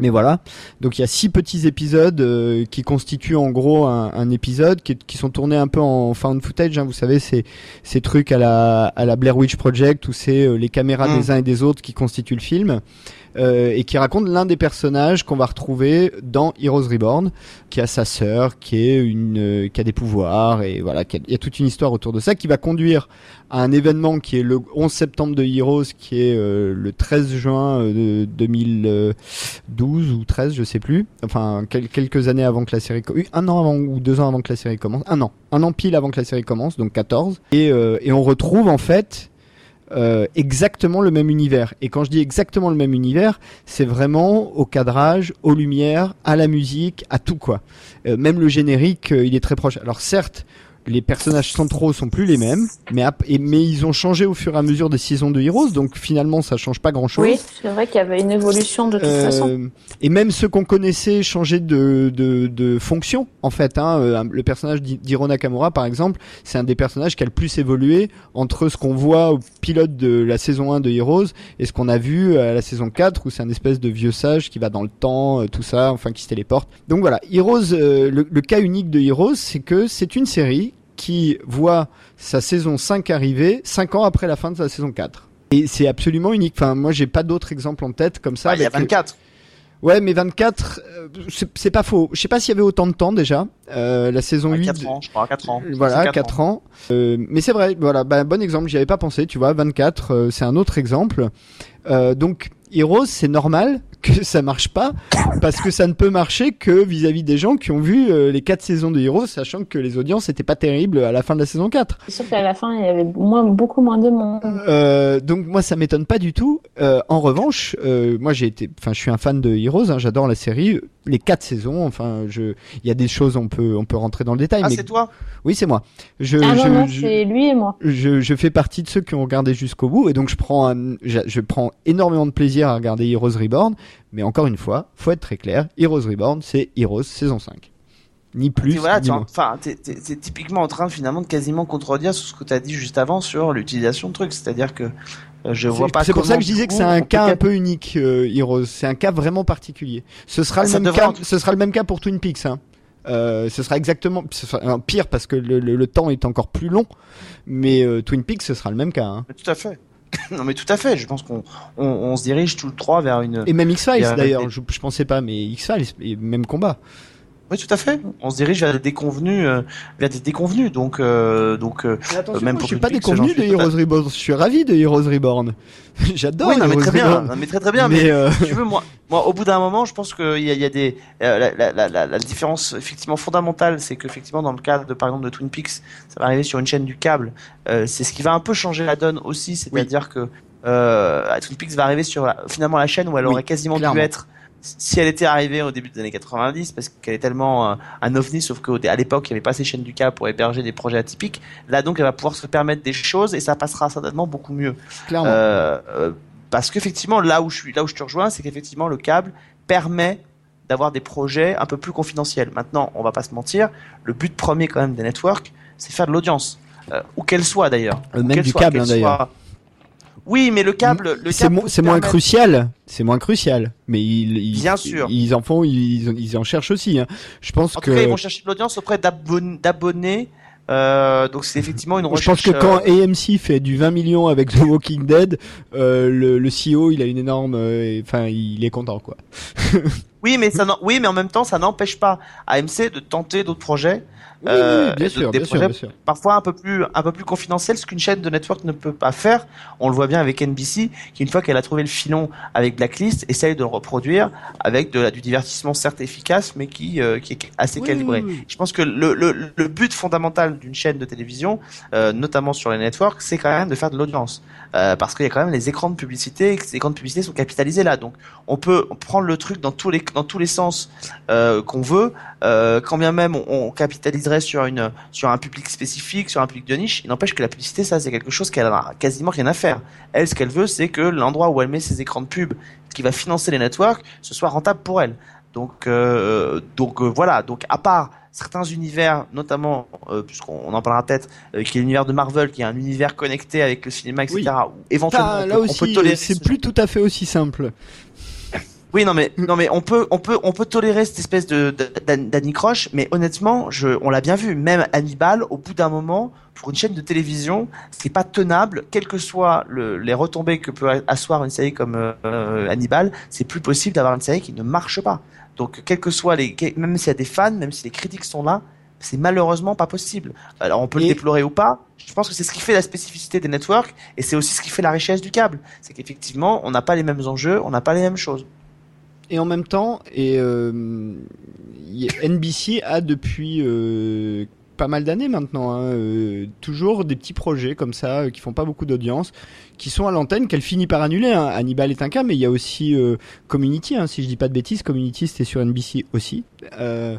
Mais voilà, donc il y a six petits épisodes euh, qui constituent en gros un, un épisode qui, qui sont tournés un peu en found footage. Hein, vous savez, c'est ces trucs à la à la Blair Witch Project où c'est euh, les caméras Mm. des uns et des autres qui constituent le film euh, et qui raconte l'un des personnages qu'on va retrouver dans Heroes Reborn, qui a sa sœur, qui est une euh, qui a des pouvoirs et voilà, il y a toute une histoire autour de ça qui va conduire à un événement qui est le 11 septembre de Heroes, qui est euh, le 13 juin euh, de 2012 ou 13, je sais plus. Enfin, quel- quelques années avant que la série, co- oui, un an avant ou deux ans avant que la série commence, un an, un an pile avant que la série commence, donc 14. Et, euh, et on retrouve en fait euh, exactement le même univers. Et quand je dis exactement le même univers, c'est vraiment au cadrage, aux lumières, à la musique, à tout quoi. Euh, même le générique, euh, il est très proche. Alors certes, les personnages centraux sont plus les mêmes, mais, et- mais ils ont changé au fur et à mesure des saisons de Heroes, donc finalement ça change pas grand chose. Oui, c'est vrai qu'il y avait une évolution de toute Euh, façon. et même ceux qu'on connaissait changeaient de, de, de fonction en fait. Hein. Euh, Le personnage d'Hi- d'Hiro Nakamura par exemple, c'est un des personnages qui a le plus évolué entre ce qu'on voit au pilote de la saison 1 de Heroes et ce qu'on a vu à la saison 4 où c'est un espèce de vieux sage qui va dans le temps, euh, tout ça, enfin qui se téléporte. Donc voilà, Heroes, euh, le, le cas unique de Heroes, c'est que c'est une série qui voit sa saison 5 arriver 5 ans après la fin de sa saison 4. Et c'est absolument unique. Enfin, moi, j'ai pas d'autres exemples en tête comme ça. Ah, il y a avec- 24. Ouais, mais 24, euh, c'est pas faux. Je sais pas s'il y avait autant de temps déjà. Euh, la saison 8. 4 ans, je crois, 4 ans. Voilà, C'est 4 ans. Euh, mais c'est vrai, voilà, bah, bon exemple, j'y avais pas pensé, tu vois, 24, euh, c'est un autre exemple. Euh, donc, Heroes, c'est normal que ça marche pas parce que ça ne peut marcher que vis-à-vis des gens qui ont vu euh, les quatre saisons de Heroes, sachant que les audiences n'étaient pas terribles à la fin de la saison 4. C'est sûr qu'à la fin, il y avait moins, beaucoup moins de monde. Euh, donc moi ça m'étonne pas du tout. Euh, en revanche, moi j'ai été, enfin je suis un fan de Heroes, hein, j'adore la série, les quatre saisons. Enfin je, il y a des choses on peut on peut rentrer dans le détail. Ah, mais c'est toi? Oui c'est moi. Je, Ah je- non, je- c'est lui et moi. je, je fais partie de ceux qui ont regardé jusqu'au bout et donc je prends un, je, je prends énormément de plaisir à regarder Heroes Reborn mais encore une fois faut être très clair Heroes Reborn c'est Heroes saison 5 ni plus Et voilà, ni tu moins. enfin, t'es, t'es- t'es typiquement en train finalement de quasiment contredire ce que tu as dit juste avant sur l'utilisation de trucs. C'est-à-dire que euh, je vois C'est- pas c'est pour ça que je disais que c'est un cas un peu unique euh, Heroes c'est un cas vraiment particulier ce sera Ah, le même cas ce sera le même cas pour Twin Peaks hein. Euh, ce sera exactement ce sera, euh, pire parce que le, le- le temps est encore plus long mais euh, Twin Peaks ce sera le même cas hein. Tout à fait. non mais tout à fait. Je pense qu'on on, on se dirige tous les trois vers une. et même X-Files a- d'ailleurs je, je pensais pas mais X-Files et même combat Oui, tout à fait. On se dirige vers des déconvenus, euh, vers des déconvenus. Donc, euh, donc. euh, attention, même moi, pour je suis pas déconvenu de Heroes Reborn. Je suis ravi de Heroes Reborn. J'adore oui, non mais très bien. Non, mais très très bien. Mais, Mais, euh, tu veux, moi, moi, au bout d'un moment, je pense qu'il y a, y a des euh, la, la, la, la, différence effectivement fondamentale, c'est qu'effectivement dans le cas de par exemple de Twin Peaks, ça va arriver sur une chaîne du câble. Euh, c'est ce qui va un peu changer la donne aussi, c'est-à-dire que euh, Twin Peaks va arriver sur finalement la chaîne où elle Oui, aurait quasiment clairement. dû être si elle était arrivée au début des années 90 parce qu'elle est tellement euh, un ovni sauf qu'à l'époque il n'y avait pas ces chaînes du câble pour héberger des projets atypiques là donc elle va pouvoir se permettre des choses et ça passera certainement beaucoup mieux clairement. euh, euh, parce qu'effectivement, là où je suis, là où je te rejoins, c'est qu'effectivement le câble permet d'avoir des projets un peu plus confidentiels. Maintenant, on va pas se mentir, le but premier quand même des networks, c'est faire de l'audience, euh, où qu'elle soit d'ailleurs. Où même du soit, câble, hein, d'ailleurs. soit- Oui, mais le câble, le c'est mo- moins crucial. C'est moins crucial. Mais ils, ils, Bien sûr. Ils en font, ils, ils en cherchent aussi. Hein. Je pense En que. tout cas, ils vont chercher de l'audience auprès d'abon- d'abonnés. Euh, donc c'est effectivement une je recherche. pense que quand euh, AMC fait du 20 millions avec The Walking Dead, euh, le, le CEO il a une énorme, euh, enfin il est content quoi. Oui, mais ça, oui, mais en même temps, ça n'empêche pas AMC de tenter d'autres projets. Oui, Euh, oui, bien sûr, des bien sûr, projets bien sûr. parfois un peu plus un peu plus confidentiel, ce qu'une chaîne de network ne peut pas faire. On le voit bien avec NBC, qui une fois qu'elle a trouvé le filon avec Blacklist, essaye de le reproduire avec de du divertissement certes efficace, mais qui euh, qui est assez Oui, calibré. oui. Je pense que le, le, le but fondamental d'une chaîne de télévision, euh, notamment sur les networks, c'est quand même de faire de l'audience, euh, parce qu'il y a quand même les écrans de publicité, et que ces écrans de publicité sont capitalisés là. Donc on peut prendre le truc dans tous les dans tous les sens euh, qu'on veut, euh, quand bien même on, on capitaliserait sur une sur un public spécifique, sur un public de niche. Il n'empêche que la publicité, ça c'est quelque chose qu'elle a quasiment rien à faire. Elle, ce qu'elle veut, c'est que l'endroit où elle met ses écrans de pub, qui va financer les networks, ce soit rentable pour elle. Donc euh, donc euh, voilà. Donc à part certains univers, notamment euh, puisqu'on on en parlera peut-être, euh, qui est l'univers de Marvel, qui est un univers connecté avec le cinéma, etc. Oui. Où éventuellement Ah, on là peut- on peut aussi, tolérer euh, c'est ce plus tout à fait aussi simple. Oui, non mais non mais on peut on peut on peut tolérer cette espèce de de- d'an- d'anicroche, mais honnêtement, je on l'a bien vu, même Hannibal, au bout d'un moment, pour une chaîne de télévision, c'est pas tenable, quelles que soient le, les retombées que peut asseoir une série comme euh, Hannibal, c'est plus possible d'avoir une série qui ne marche pas. Donc, quels que soient les, même s'il y a des fans, même si les critiques sont là, c'est malheureusement pas possible. Alors, on peut Et- le déplorer ou pas. Je pense que c'est ce qui fait la spécificité des networks et c'est aussi ce qui fait la richesse du câble. C'est qu'effectivement, on n'a pas les mêmes enjeux, on n'a pas les mêmes choses. Et en même temps, euh, NBC a depuis euh, pas mal d'années maintenant, hein, euh, toujours des petits projets comme ça qui font pas beaucoup d'audience, qui sont à l'antenne, qu'elle finit par annuler. Hein. Hannibal est un cas, mais il y a aussi euh, Community, hein, si je dis pas de bêtises. Community, c'était sur NBC aussi. Euh,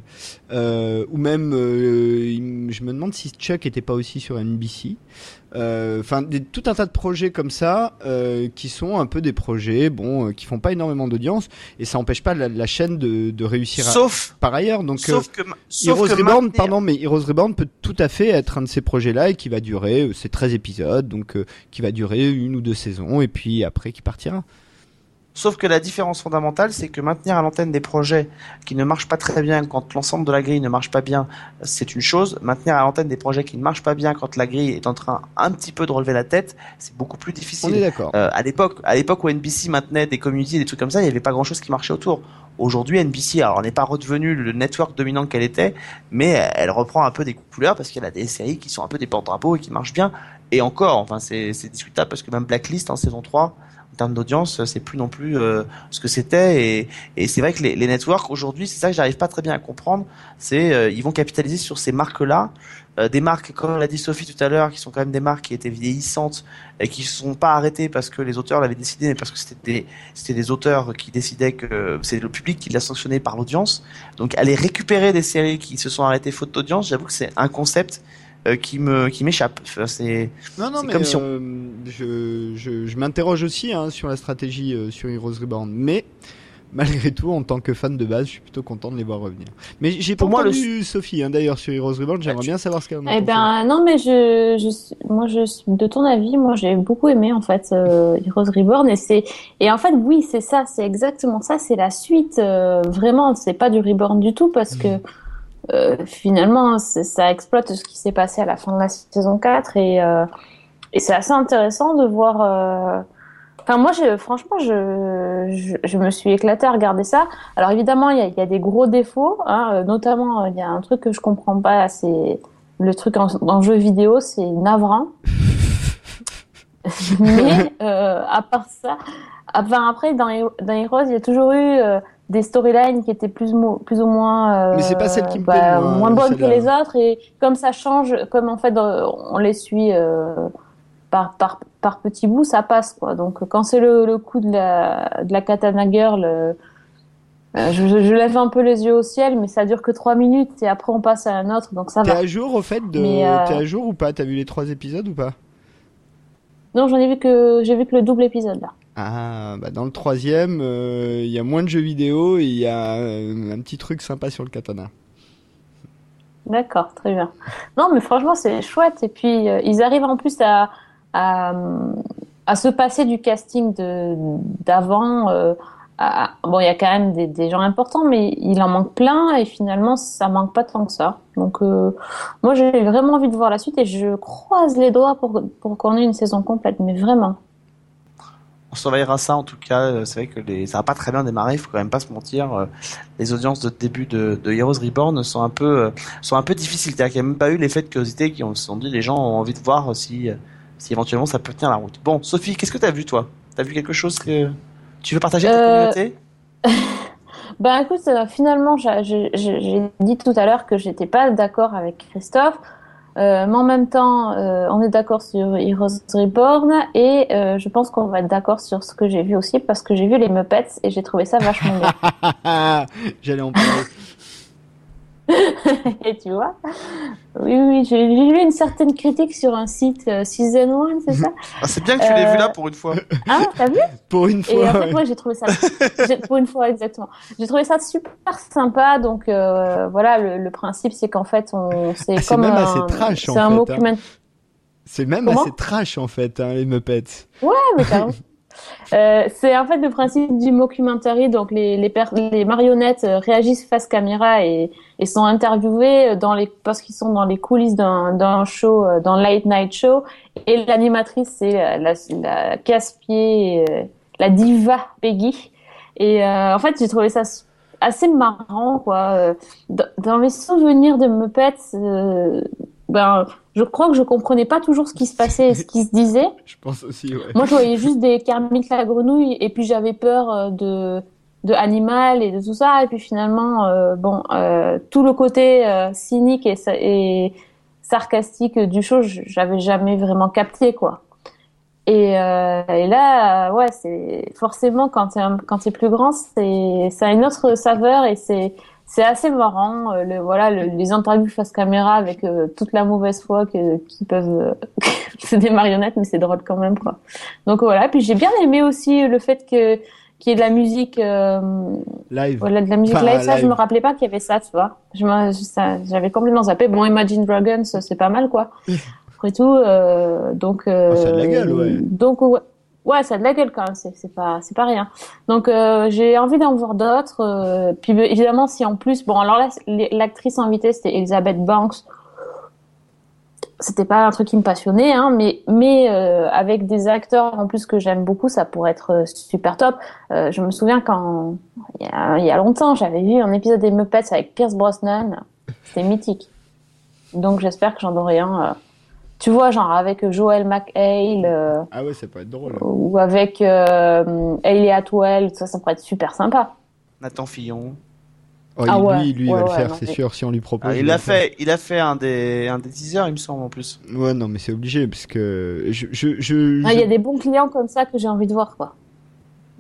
euh, ou même, je me demande si Chuck était pas aussi sur NBC. Enfin, tout un tas de projets comme ça qui sont un peu des projets, bon, qui font pas énormément d'audience et ça empêche pas la, la chaîne de, de réussir à- Sauf, par ailleurs. Donc, sauf que, sauf Heroes que Reborn, maintenir- pardon, mais Heroes Reborn peut tout à fait être un de ces projets-là et qui va durer, c'est 13 épisodes, donc qui va durer une ou deux saisons et puis après qui partira. Sauf que la différence fondamentale, c'est que maintenir à l'antenne des projets qui ne marchent pas très bien quand l'ensemble de la grille ne marche pas bien, c'est une chose. Maintenir à l'antenne des projets qui ne marchent pas bien quand la grille est en train un petit peu de relever la tête, c'est beaucoup plus On est difficile. d'accord. Euh, à l'époque, à l'époque où NBC maintenait des communautés, des trucs comme ça, il n'y avait pas grand chose qui marchait autour. Aujourd'hui, NBC, alors, n'est pas redevenu le network dominant qu'elle était, mais elle reprend un peu des couleurs parce qu'elle a des séries qui sont un peu des porte-drapeaux et qui marchent bien. Et encore, enfin, c'est, discutable parce que même Blacklist en saison 3, termes d'audience, c'est plus non plus euh, ce que c'était. Et, et c'est vrai que les, les networks aujourd'hui, c'est ça que j'arrive pas très bien à comprendre. C'est euh, ils vont capitaliser sur ces marques-là, euh, des marques comme l'a dit Sophie tout à l'heure, qui sont quand même des marques qui étaient vieillissantes et qui ne sont pas arrêtées parce que les auteurs l'avaient décidé, mais parce que c'était des c'était des auteurs qui décidaient que c'est le public qui l'a sanctionné par l'audience. Donc aller récupérer des séries qui se sont arrêtées faute d'audience, j'avoue que c'est un concept euh, qui me qui m'échappe. Enfin, c'est Non, non, mais comme si on- euh, je, je, je m'interroge aussi hein, sur la stratégie euh, sur Heroes Reborn, mais malgré tout, en tant que fan de base, je suis plutôt content de les voir revenir. Mais j'ai pas Pour moi, le- entendu Sophie, hein, d'ailleurs, sur Heroes Reborn, j'aimerais Ah, tu- bien savoir ce qu'elle en a Eh ben non, mais je, je, moi je de ton avis. Moi j'ai beaucoup aimé en fait euh, Heroes Reborn et c'est et en fait oui c'est ça, c'est exactement ça, c'est la suite. euh, vraiment, c'est pas du Reborn du tout parce que euh, finalement c'est- ça exploite ce qui s'est passé à la fin de la saison 4 et euh, et c'est assez intéressant de voir. euh, Enfin, moi, je, franchement, je, je, je me suis éclatée à regarder ça. Alors, évidemment, il y a, il y a des gros défauts, hein, euh, notamment, euh, il y a un truc que je comprends pas, c'est le truc en, en jeu vidéo, c'est navrant. Mais, euh, à part ça, enfin, après, dans, dans Heroes, il y a toujours eu euh, des storylines qui étaient plus, mo- plus ou moins, euh, Mais c'est pas celle qui me bah, plaît, moins bonnes que les autres, et comme ça change, comme en fait, on les suit, euh, par, par, par petits bouts, ça passe, quoi. Donc, quand c'est le, le coup de la, de la katana girl, euh, je, je- je lève un peu les yeux au ciel, mais ça dure que trois minutes et après on passe à un autre, donc ça T'es va. à jour au fait de. T'es à jour ou pas? T'as vu les trois épisodes ou pas? Non, j'en ai vu que j'ai vu que le double épisode là. Ah, bah dans le troisième, euh, il y a moins de jeux vidéo et il y a euh, un petit truc sympa sur le katana. D'accord, très bien. Non, mais franchement, c'est chouette. Et puis, euh, ils arrivent en plus à, à, se passer du casting d'avant. bon, il y a quand même des, des gens importants, mais il en manque plein et finalement, ça manque pas tant que ça. Donc, moi, j'ai vraiment envie de voir la suite et je croise les doigts pour, pour qu'on ait une saison complète, mais vraiment. On surveillera ça en tout cas. Euh, C'est vrai que les... ça va pas très bien démarré. Il faut quand même pas se mentir. Euh, Les audiences de début de, de Heroes Reborn sont un peu euh, sont un peu difficiles. Qu'il n'y a même pas eu l'effet de curiosité qui ont se sont dit les gens ont envie de voir si si éventuellement ça peut tenir la route. Bon, Sophie, qu'est-ce que t'as vu toi? T'as vu quelque chose que tu veux partager à ta Euh, communauté? Ben écoute, finalement, j'ai dit tout à l'heure que j'étais pas d'accord avec Christophe, euh, mais en même temps, euh, on est d'accord sur Heroes Reborn et euh, je pense qu'on va être d'accord sur ce que j'ai vu aussi parce que j'ai vu les Muppets et j'ai trouvé ça vachement bien. J'allais en parler. et tu vois, oui, oui, j'ai lu une certaine critique sur un site euh, Season 1, c'est ça? Ah, C'est bien que tu l'aies euh, vu là pour une fois. Ah, t'as vu? Pour une Et fois. fait, ouais. moi, j'ai trouvé ça, pour une fois exactement, j'ai trouvé ça super sympa. Donc euh, voilà, le, le principe, c'est qu'en fait, on, c'est Ah, c'est comme même un, assez trash, en c'est un fait, document. C'est même Comment? assez trash en fait, hein, les Muppets. Ouais, mais carrément. Euh, c'est en fait le principe du mockumentary, donc les marionnettes euh, réagissent face caméra et, sont interviewées dans les parce qu'ils sont dans les coulisses d'un show, euh, d'un late night show, et l'animatrice c'est la, casse-pied, euh, la diva Peggy. Et euh, en fait, j'ai trouvé ça assez marrant, quoi. Euh, Dans, dans mes souvenirs de Muppets, euh, ben, je crois que je comprenais pas toujours ce qui se passait et ce qui se disait. Je pense aussi, ouais. Moi, je voyais juste des Kermit la grenouille et puis j'avais peur euh, de de Animal et de tout ça. Et puis finalement, euh, bon, euh, tout le côté euh, cynique et, sa- et sarcastique du show, j'avais jamais vraiment capté quoi. Et, et là, ouais, c'est forcément quand t'es quand t'es plus grand, c'est ça a une autre saveur et c'est c'est assez marrant. euh, le, voilà, le- les interviews face caméra avec euh, toute la mauvaise foi que qui peuvent. euh, c'est des marionnettes, mais c'est drôle quand même quoi. Donc voilà. Puis j'ai bien aimé aussi le fait que qu'il y ait de la musique. euh, Live. voilà, de la musique Enfin, live, ça, je live. me rappelais pas qu'il y avait ça, tu vois. Je j'avais complètement zappé. Bon, Imagine Dragons, c'est pas mal, quoi. Après tout, euh, donc. Euh, Oh, ça a de la gueule, ouais. Donc, ouais. Ouais, ça a de la gueule quand même, c'est pas, pas rien. Donc, euh, j'ai envie d'en voir d'autres. euh, puis, évidemment, si en plus, bon, alors là, l'actrice invitée, c'était Elizabeth Banks. C'était pas un truc qui me passionnait, hein, mais, mais euh, avec des acteurs en plus que j'aime beaucoup, ça pourrait être super top. Je me souviens quand, il y a, longtemps, j'avais vu un épisode des Muppets avec Pierce Brosnan. C'était mythique. Donc j'espère que j'en aurai un Tu vois, genre avec Joel McHale euh, Ah ouais, ça peut être drôle. ou avec euh, Ellie Atwell, ça, ça pourrait être super sympa. Nathan Fillon. Oh, Ah lui, ouais, lui, il ouais, va le faire, c'est mais- sûr, si on lui propose. Ah, il a fait, il a fait un des, un des teasers, il me semble en plus. Ouais, non, mais c'est obligé, parce que je, je, je, Ah, Il y a des bons clients comme ça que j'ai envie de voir, quoi.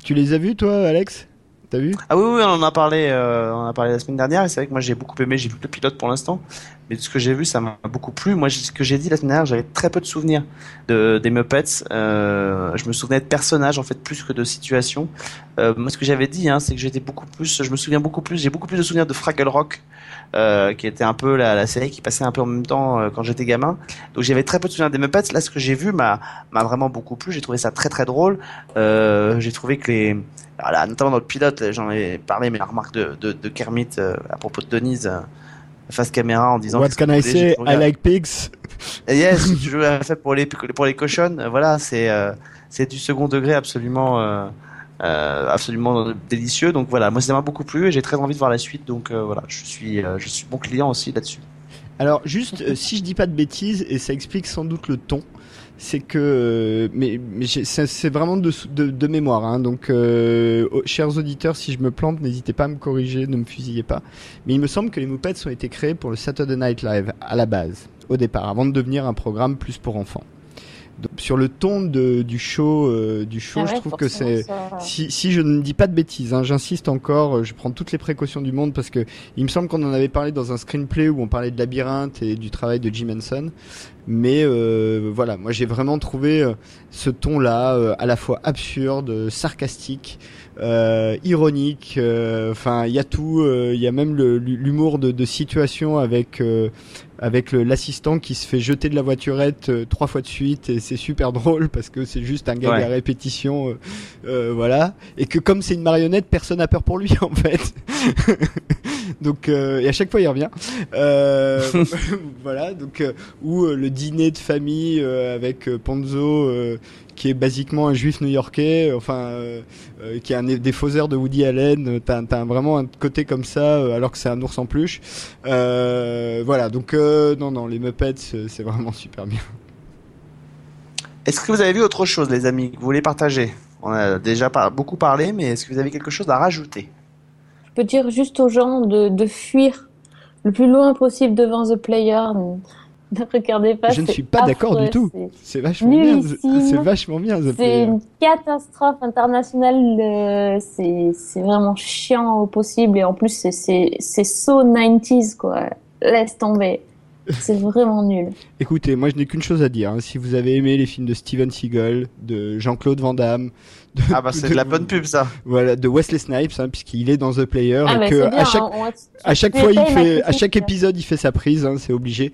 tu les as vus, toi, Alex? T'as vu? Ah oui, oui, on en a parlé, euh, on a parlé la semaine dernière, et c'est vrai que moi j'ai beaucoup aimé, j'ai vu le pilote pour l'instant, mais de ce que j'ai vu, ça m'a beaucoup plu. Moi, ce que j'ai dit la semaine dernière, j'avais très peu de souvenirs de des Muppets. Euh, je me souvenais de personnages en fait plus que de situations. Euh, moi, ce que j'avais dit, hein, c'est que j'étais beaucoup plus, je me souviens beaucoup plus, j'ai beaucoup plus de souvenirs de Fraggle Rock. Qui était un peu la, la série qui passait un peu en même temps quand j'étais gamin. Donc j'avais très peu de souvenirs des Muppets. Là, ce que j'ai vu m'a m'a vraiment beaucoup plu. J'ai trouvé ça très très drôle. J'ai trouvé que les voilà, notamment dans le pilote, j'en ai parlé, mais la remarque de, de, de Kermit euh, à propos de Denise euh, face caméra en disant What can I say? I like pigs. Et Yes, joues à fait pour les pour les cochonnes. Voilà, c'est euh, c'est du second degré absolument absolument délicieux. Donc voilà, moi ça m'a beaucoup plu et j'ai très envie de voir la suite. Donc voilà, je suis je suis bon client aussi là-dessus. Alors juste, si je dis pas de bêtises, et ça explique sans doute le ton, c'est que, euh, mais, mais c'est vraiment de, de, de mémoire, hein, donc euh, chers auditeurs, si je me plante, n'hésitez pas à me corriger, ne me fusillez pas. Mais il me semble que les Muppets ont été créés pour le Saturday Night Live à la base, au départ, avant de devenir un programme plus pour enfants. Sur le ton de, du show, euh, du show, Ah je ouais, trouve que c'est ça- si, si je ne dis pas de bêtises, hein, j'insiste encore, euh, je prends toutes les précautions du monde parce que il me semble qu'on en avait parlé dans un screenplay où on parlait de labyrinthe et du travail de Jim Henson. Mais euh, voilà, moi j'ai vraiment trouvé euh, ce ton-là euh, à la fois absurde, sarcastique, euh, ironique. euh, Enfin, il y a tout. euh, Il y a même l'humour de, de situation avec euh, avec l'assistant qui se fait jeter de la voiturette euh, trois fois de suite et c'est super drôle parce que c'est juste un gag Ouais. à répétition, euh, euh, voilà. Et que comme c'est une marionnette, personne n'a peur pour lui en fait. donc euh, et à chaque fois il revient. Euh, voilà donc ou le dîner de famille euh, avec euh, Ponzo. Qui est basiquement un juif new-yorkais, euh, enfin, euh, euh, qui est un des fauseurs de Woody Allen. T'as, t'as vraiment un côté comme ça, alors que c'est un ours en peluche. Euh, voilà, donc euh, non, non, les Muppets, c'est vraiment super bien. Est-ce que vous avez vu autre chose, les amis, que vous voulez partager? On a déjà par- beaucoup parlé, mais est-ce que vous avez quelque chose à rajouter? Je peux dire juste aux gens de, de fuir le plus loin possible devant The Player. Ne regardez pas. Je ne suis pas d'accord du tout. c'est- vachement bien. C'est vachement bien, The C'est Player. une catastrophe internationale. c'est vraiment chiant au possible et en plus c'est so 90s quoi. Laisse tomber. C'est vraiment nul. Écoutez, moi je n'ai qu'une chose à dire. hein. Si vous avez aimé les films de Steven Seagal, de Jean-Claude Van Damme, de, Ah bah c'est de la bonne pub ça. voilà, de Wesley Snipes, hein, puisqu'il est dans The Player Ah et bah que bien. à chaque hein, on À chaque fois, il fait, à chaque épisode, il fait sa prise, hein, c'est obligé.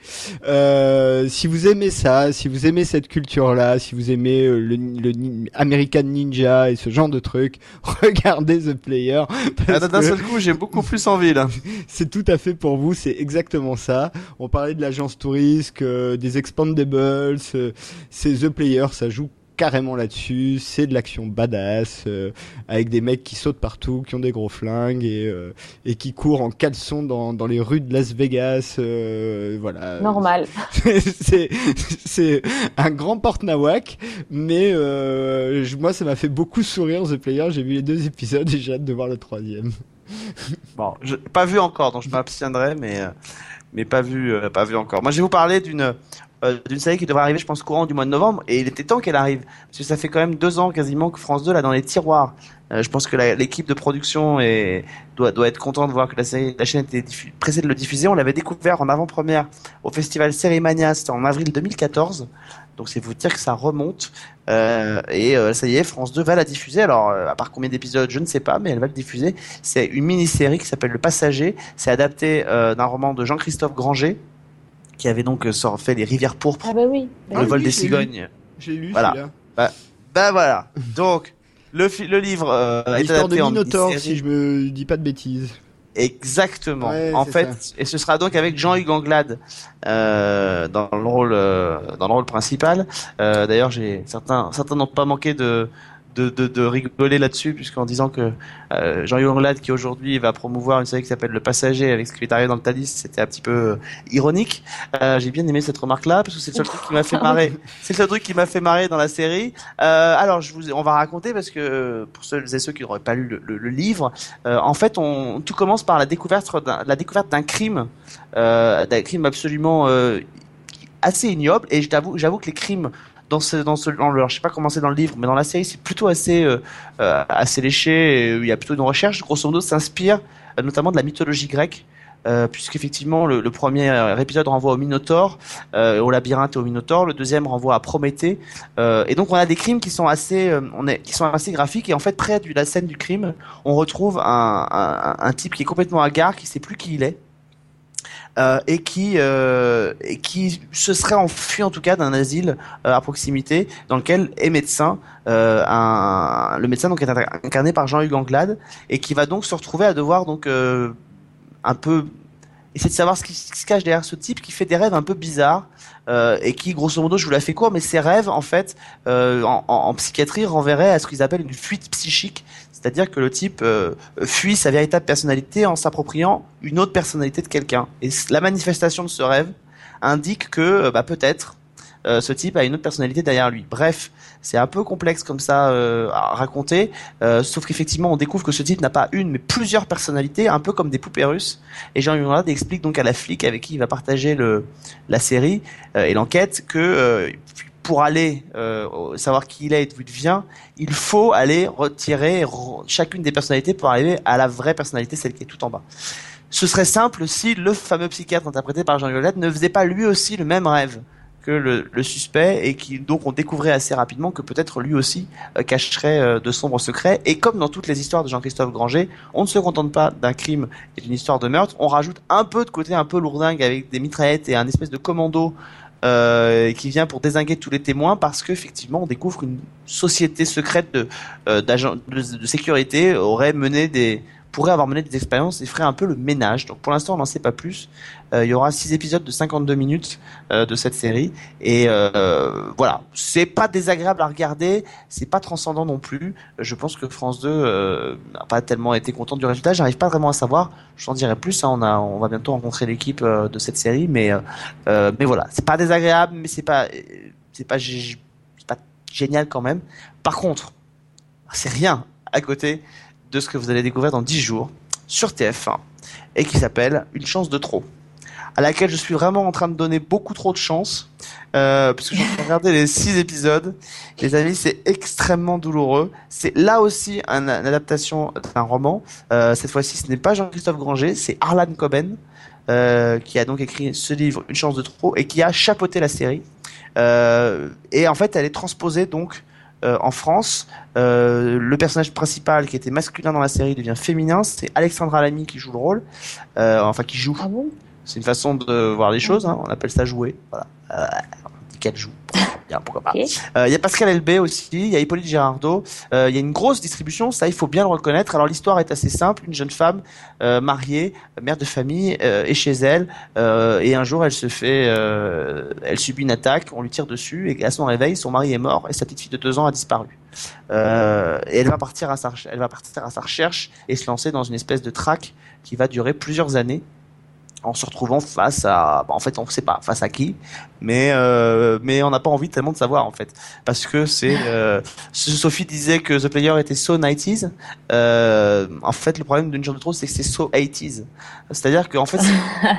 Euh, si vous aimez ça, si vous aimez cette culture-là, si vous aimez euh, le, le ni- American Ninja et ce genre de trucs, regardez The Player. Ah, D'un seul coup, j'ai beaucoup plus envie là. c'est tout à fait pour vous, c'est exactement ça. On parlait de l'agence touriste, euh, des Expandables, euh, c'est The Player, ça joue carrément là-dessus. C'est de l'action badass, euh, avec des mecs qui sautent partout, qui ont des gros flingues et, euh, et qui courent en caleçon dans, dans les rues de Las Vegas. euh, voilà. Normal. c'est un grand porte-nawak, mais euh, je- moi ça m'a fait beaucoup sourire The Player. J'ai vu les deux épisodes et j'ai hâte de voir le troisième. Bon, je, pas vu encore, donc je m'abstiendrai, mais mais pas vu, euh, pas vu encore. Moi, je vais vous parler d'une euh, d'une série qui devrait arriver, je pense, courant du mois de novembre, et il était temps qu'elle arrive, parce que ça fait quand même deux ans quasiment que France 2 l'a dans les tiroirs. Euh, je pense que l'équipe de production doit être content de voir que la série, la chaîne était pressée de le diffuser. On l'avait découvert en avant-première au festival Sérimania, c'était en avril 2014. Donc c'est vous dire que ça remonte. Euh, et ça y est, France 2 va la diffuser. Alors, à part combien d'épisodes, je ne sais pas, mais elle va le diffuser. C'est une mini-série qui s'appelle Le Passager. C'est adapté d'un roman de Jean-Christophe Granger, qui avait donc euh, sort- fait Les Rivières pourpres, Ah bah oui. Ah Le vol oui, des cigognes. J'ai lu Voilà. celui-là. Ben voilà. Donc, le, livre euh, est L'histoire de adapté en Minotaur, si je me dis pas de bêtises. Exactement. Ouais, en fait, ça. et ce sera donc avec Jean-Hugues Anglade euh, dans le rôle euh, dans le rôle principal. Euh, D'ailleurs, j'ai certains certains n'ont pas manqué de de, de, de rigoler là-dessus, puisqu'en disant que euh, Jean Younglad, qui aujourd'hui va promouvoir une série qui s'appelle Le Passager avec ce qui est arrivé dans le Thalys, c'était un petit peu euh, ironique. Euh, J'ai bien aimé cette remarque-là, parce que c'est le seul truc qui m'a fait marrer. C'est le seul truc qui m'a fait marrer dans la série. Euh, alors, je vous, on va raconter, parce que pour ceux et ceux qui n'auraient pas lu le, le- le livre, euh, en fait, on, tout commence par la découverte d'un, la découverte d'un crime, euh, d'un crime absolument euh, assez ignoble. Et j'avoue, j'avoue que les crimes dans ce, dans ce, dans le, je sais pas comment c'est dans le livre, mais dans la série, c'est plutôt assez, euh, euh, assez léché. Il y a plutôt une recherche. Grosso modo, s'inspire euh, notamment de la mythologie grecque. Euh, puisqu'effectivement le, le premier euh, épisode renvoie au Minotaure, euh, au labyrinthe et au Minotaure, le deuxième renvoie à Prométhée, Euh, et donc on a des crimes qui sont assez, on est, qui sont assez graphiques et en fait près de la scène du crime, on retrouve un, un, un type qui est complètement hagard, qui sait plus qui il est, euh, et qui euh, et qui se serait enfui en tout cas d'un asile euh, à proximité dans lequel est médecin le médecin donc est incarné par Jean-Hugues Anglade et qui va donc se retrouver à devoir donc un peu essayer de savoir ce qui se cache derrière ce type qui fait des rêves un peu bizarres et qui grosso modo je vous la fais court mais ces rêves en fait en psychiatrie renverraient à ce qu'ils appellent une fuite psychique c'est-à-dire que le type euh, fuit sa véritable personnalité en s'appropriant une autre personnalité de quelqu'un. Et la manifestation de ce rêve indique que euh, bah, peut-être euh, ce type a une autre personnalité derrière lui. Bref, c'est un peu complexe comme ça à raconter, sauf qu'effectivement on découvre que ce type n'a pas une mais plusieurs personnalités, un peu comme des poupées russes. Et Jean Yunrad explique donc à la flic avec qui il va partager le, la série et l'enquête que pour aller euh, savoir qui il est et d'où il vient, il faut aller retirer re- chacune des personnalités pour arriver à la vraie personnalité, celle qui est tout en bas. Ce serait simple si le fameux psychiatre interprété par Jean Violette ne faisait pas lui aussi le même rêve que le, le suspect et qui donc on découvrait assez rapidement que peut-être lui aussi euh, cacherait euh, de sombres secrets et comme dans toutes les histoires de Jean-Christophe Granger, on ne se contente pas d'un crime et d'une histoire de meurtre, on rajoute un peu de côté un peu lourdingue avec des mitraillettes et un espèce de commando euh, qui vient pour désinguer tous les témoins parce qu'effectivement on découvre une société secrète de, euh, de sécurité aurait mené des pourrait avoir mené des expériences et ferait un peu le ménage. Donc pour l'instant on n'en sait pas plus. Euh, il y aura six épisodes de 52 minutes euh, de cette série et euh, voilà, c'est pas désagréable à regarder, c'est pas transcendant non plus. Je pense que France 2 euh, n'a pas tellement été content du résultat. J'arrive pas vraiment à savoir. Je t'en dirai plus. hein. On a, on va bientôt rencontrer l'équipe euh, de cette série, mais euh, mais voilà, c'est pas désagréable, mais c'est pas c'est pas pas génial quand même. Par contre, c'est rien à côté de ce que vous allez découvrir dans 10 jours sur TF1 et qui s'appelle Une chance de trop à laquelle je suis vraiment en train de donner beaucoup trop de chance euh, parce que j'ai regardé les 6 épisodes. Les amis c'est extrêmement douloureux. C'est là aussi un- une adaptation d'un roman. Euh, cette fois-ci ce n'est pas Jean-Christophe Granger c'est Arlan Coben euh, qui a donc écrit ce livre Une chance de trop et qui a chapeauté la série. Euh, et en fait elle est transposée donc euh, en France, euh, le personnage principal qui était masculin dans la série devient féminin. C'est Alexandra Lamy qui joue le rôle, euh, enfin qui joue. Ah bon? C'est une façon de voir les choses. Hein. On appelle ça jouer. Voilà. Euh, on dit qu'elle joue. Bien, pourquoi pas. Ok. Il y a Pascal Elbé aussi, il y a Hippolyte Girardot, euh, il y a une grosse distribution, ça il faut bien le reconnaître. Alors l'histoire est assez simple, une jeune femme euh, mariée, mère de famille, est chez elle, et un jour elle se fait, elle subit une attaque, on lui tire dessus, et à son réveil, son mari est mort et sa petite fille de deux ans a disparu. Euh, et elle va partir à sa, elle va partir à sa recherche et se lancer dans une espèce de traque qui va durer plusieurs années en se retrouvant face à, bah, en fait, on ne sait pas face à qui, mais euh, mais on n'a pas envie tellement de savoir en fait, parce que c'est, euh, Sophie disait que The Player était so 90s. Euh, en fait, le problème d'une genre de trop, c'est que c'est so 80s. C'est-à-dire qu'en fait,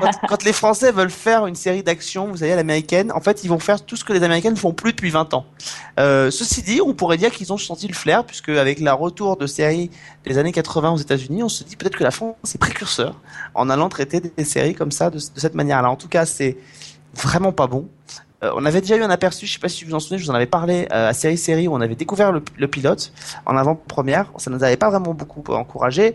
quand, quand les Français veulent faire une série d'action, vous savez, à l'américaine, en fait, ils vont faire tout ce que les Américaines ne font plus depuis 20 ans. Euh, ceci dit, on pourrait dire qu'ils ont senti le flair, puisque avec la retour de séries des années 80 aux États-Unis, on se dit peut-être que la France est précurseur en allant traiter des séries comme ça de, de cette manière-là. En tout cas, c'est vraiment pas bon. Euh, on avait déjà eu un aperçu, je sais pas si vous vous en souvenez, je vous en avais parlé euh, à Série Série où on avait découvert le, le pilote en avant-première. Ça nous avait pas vraiment beaucoup encouragé.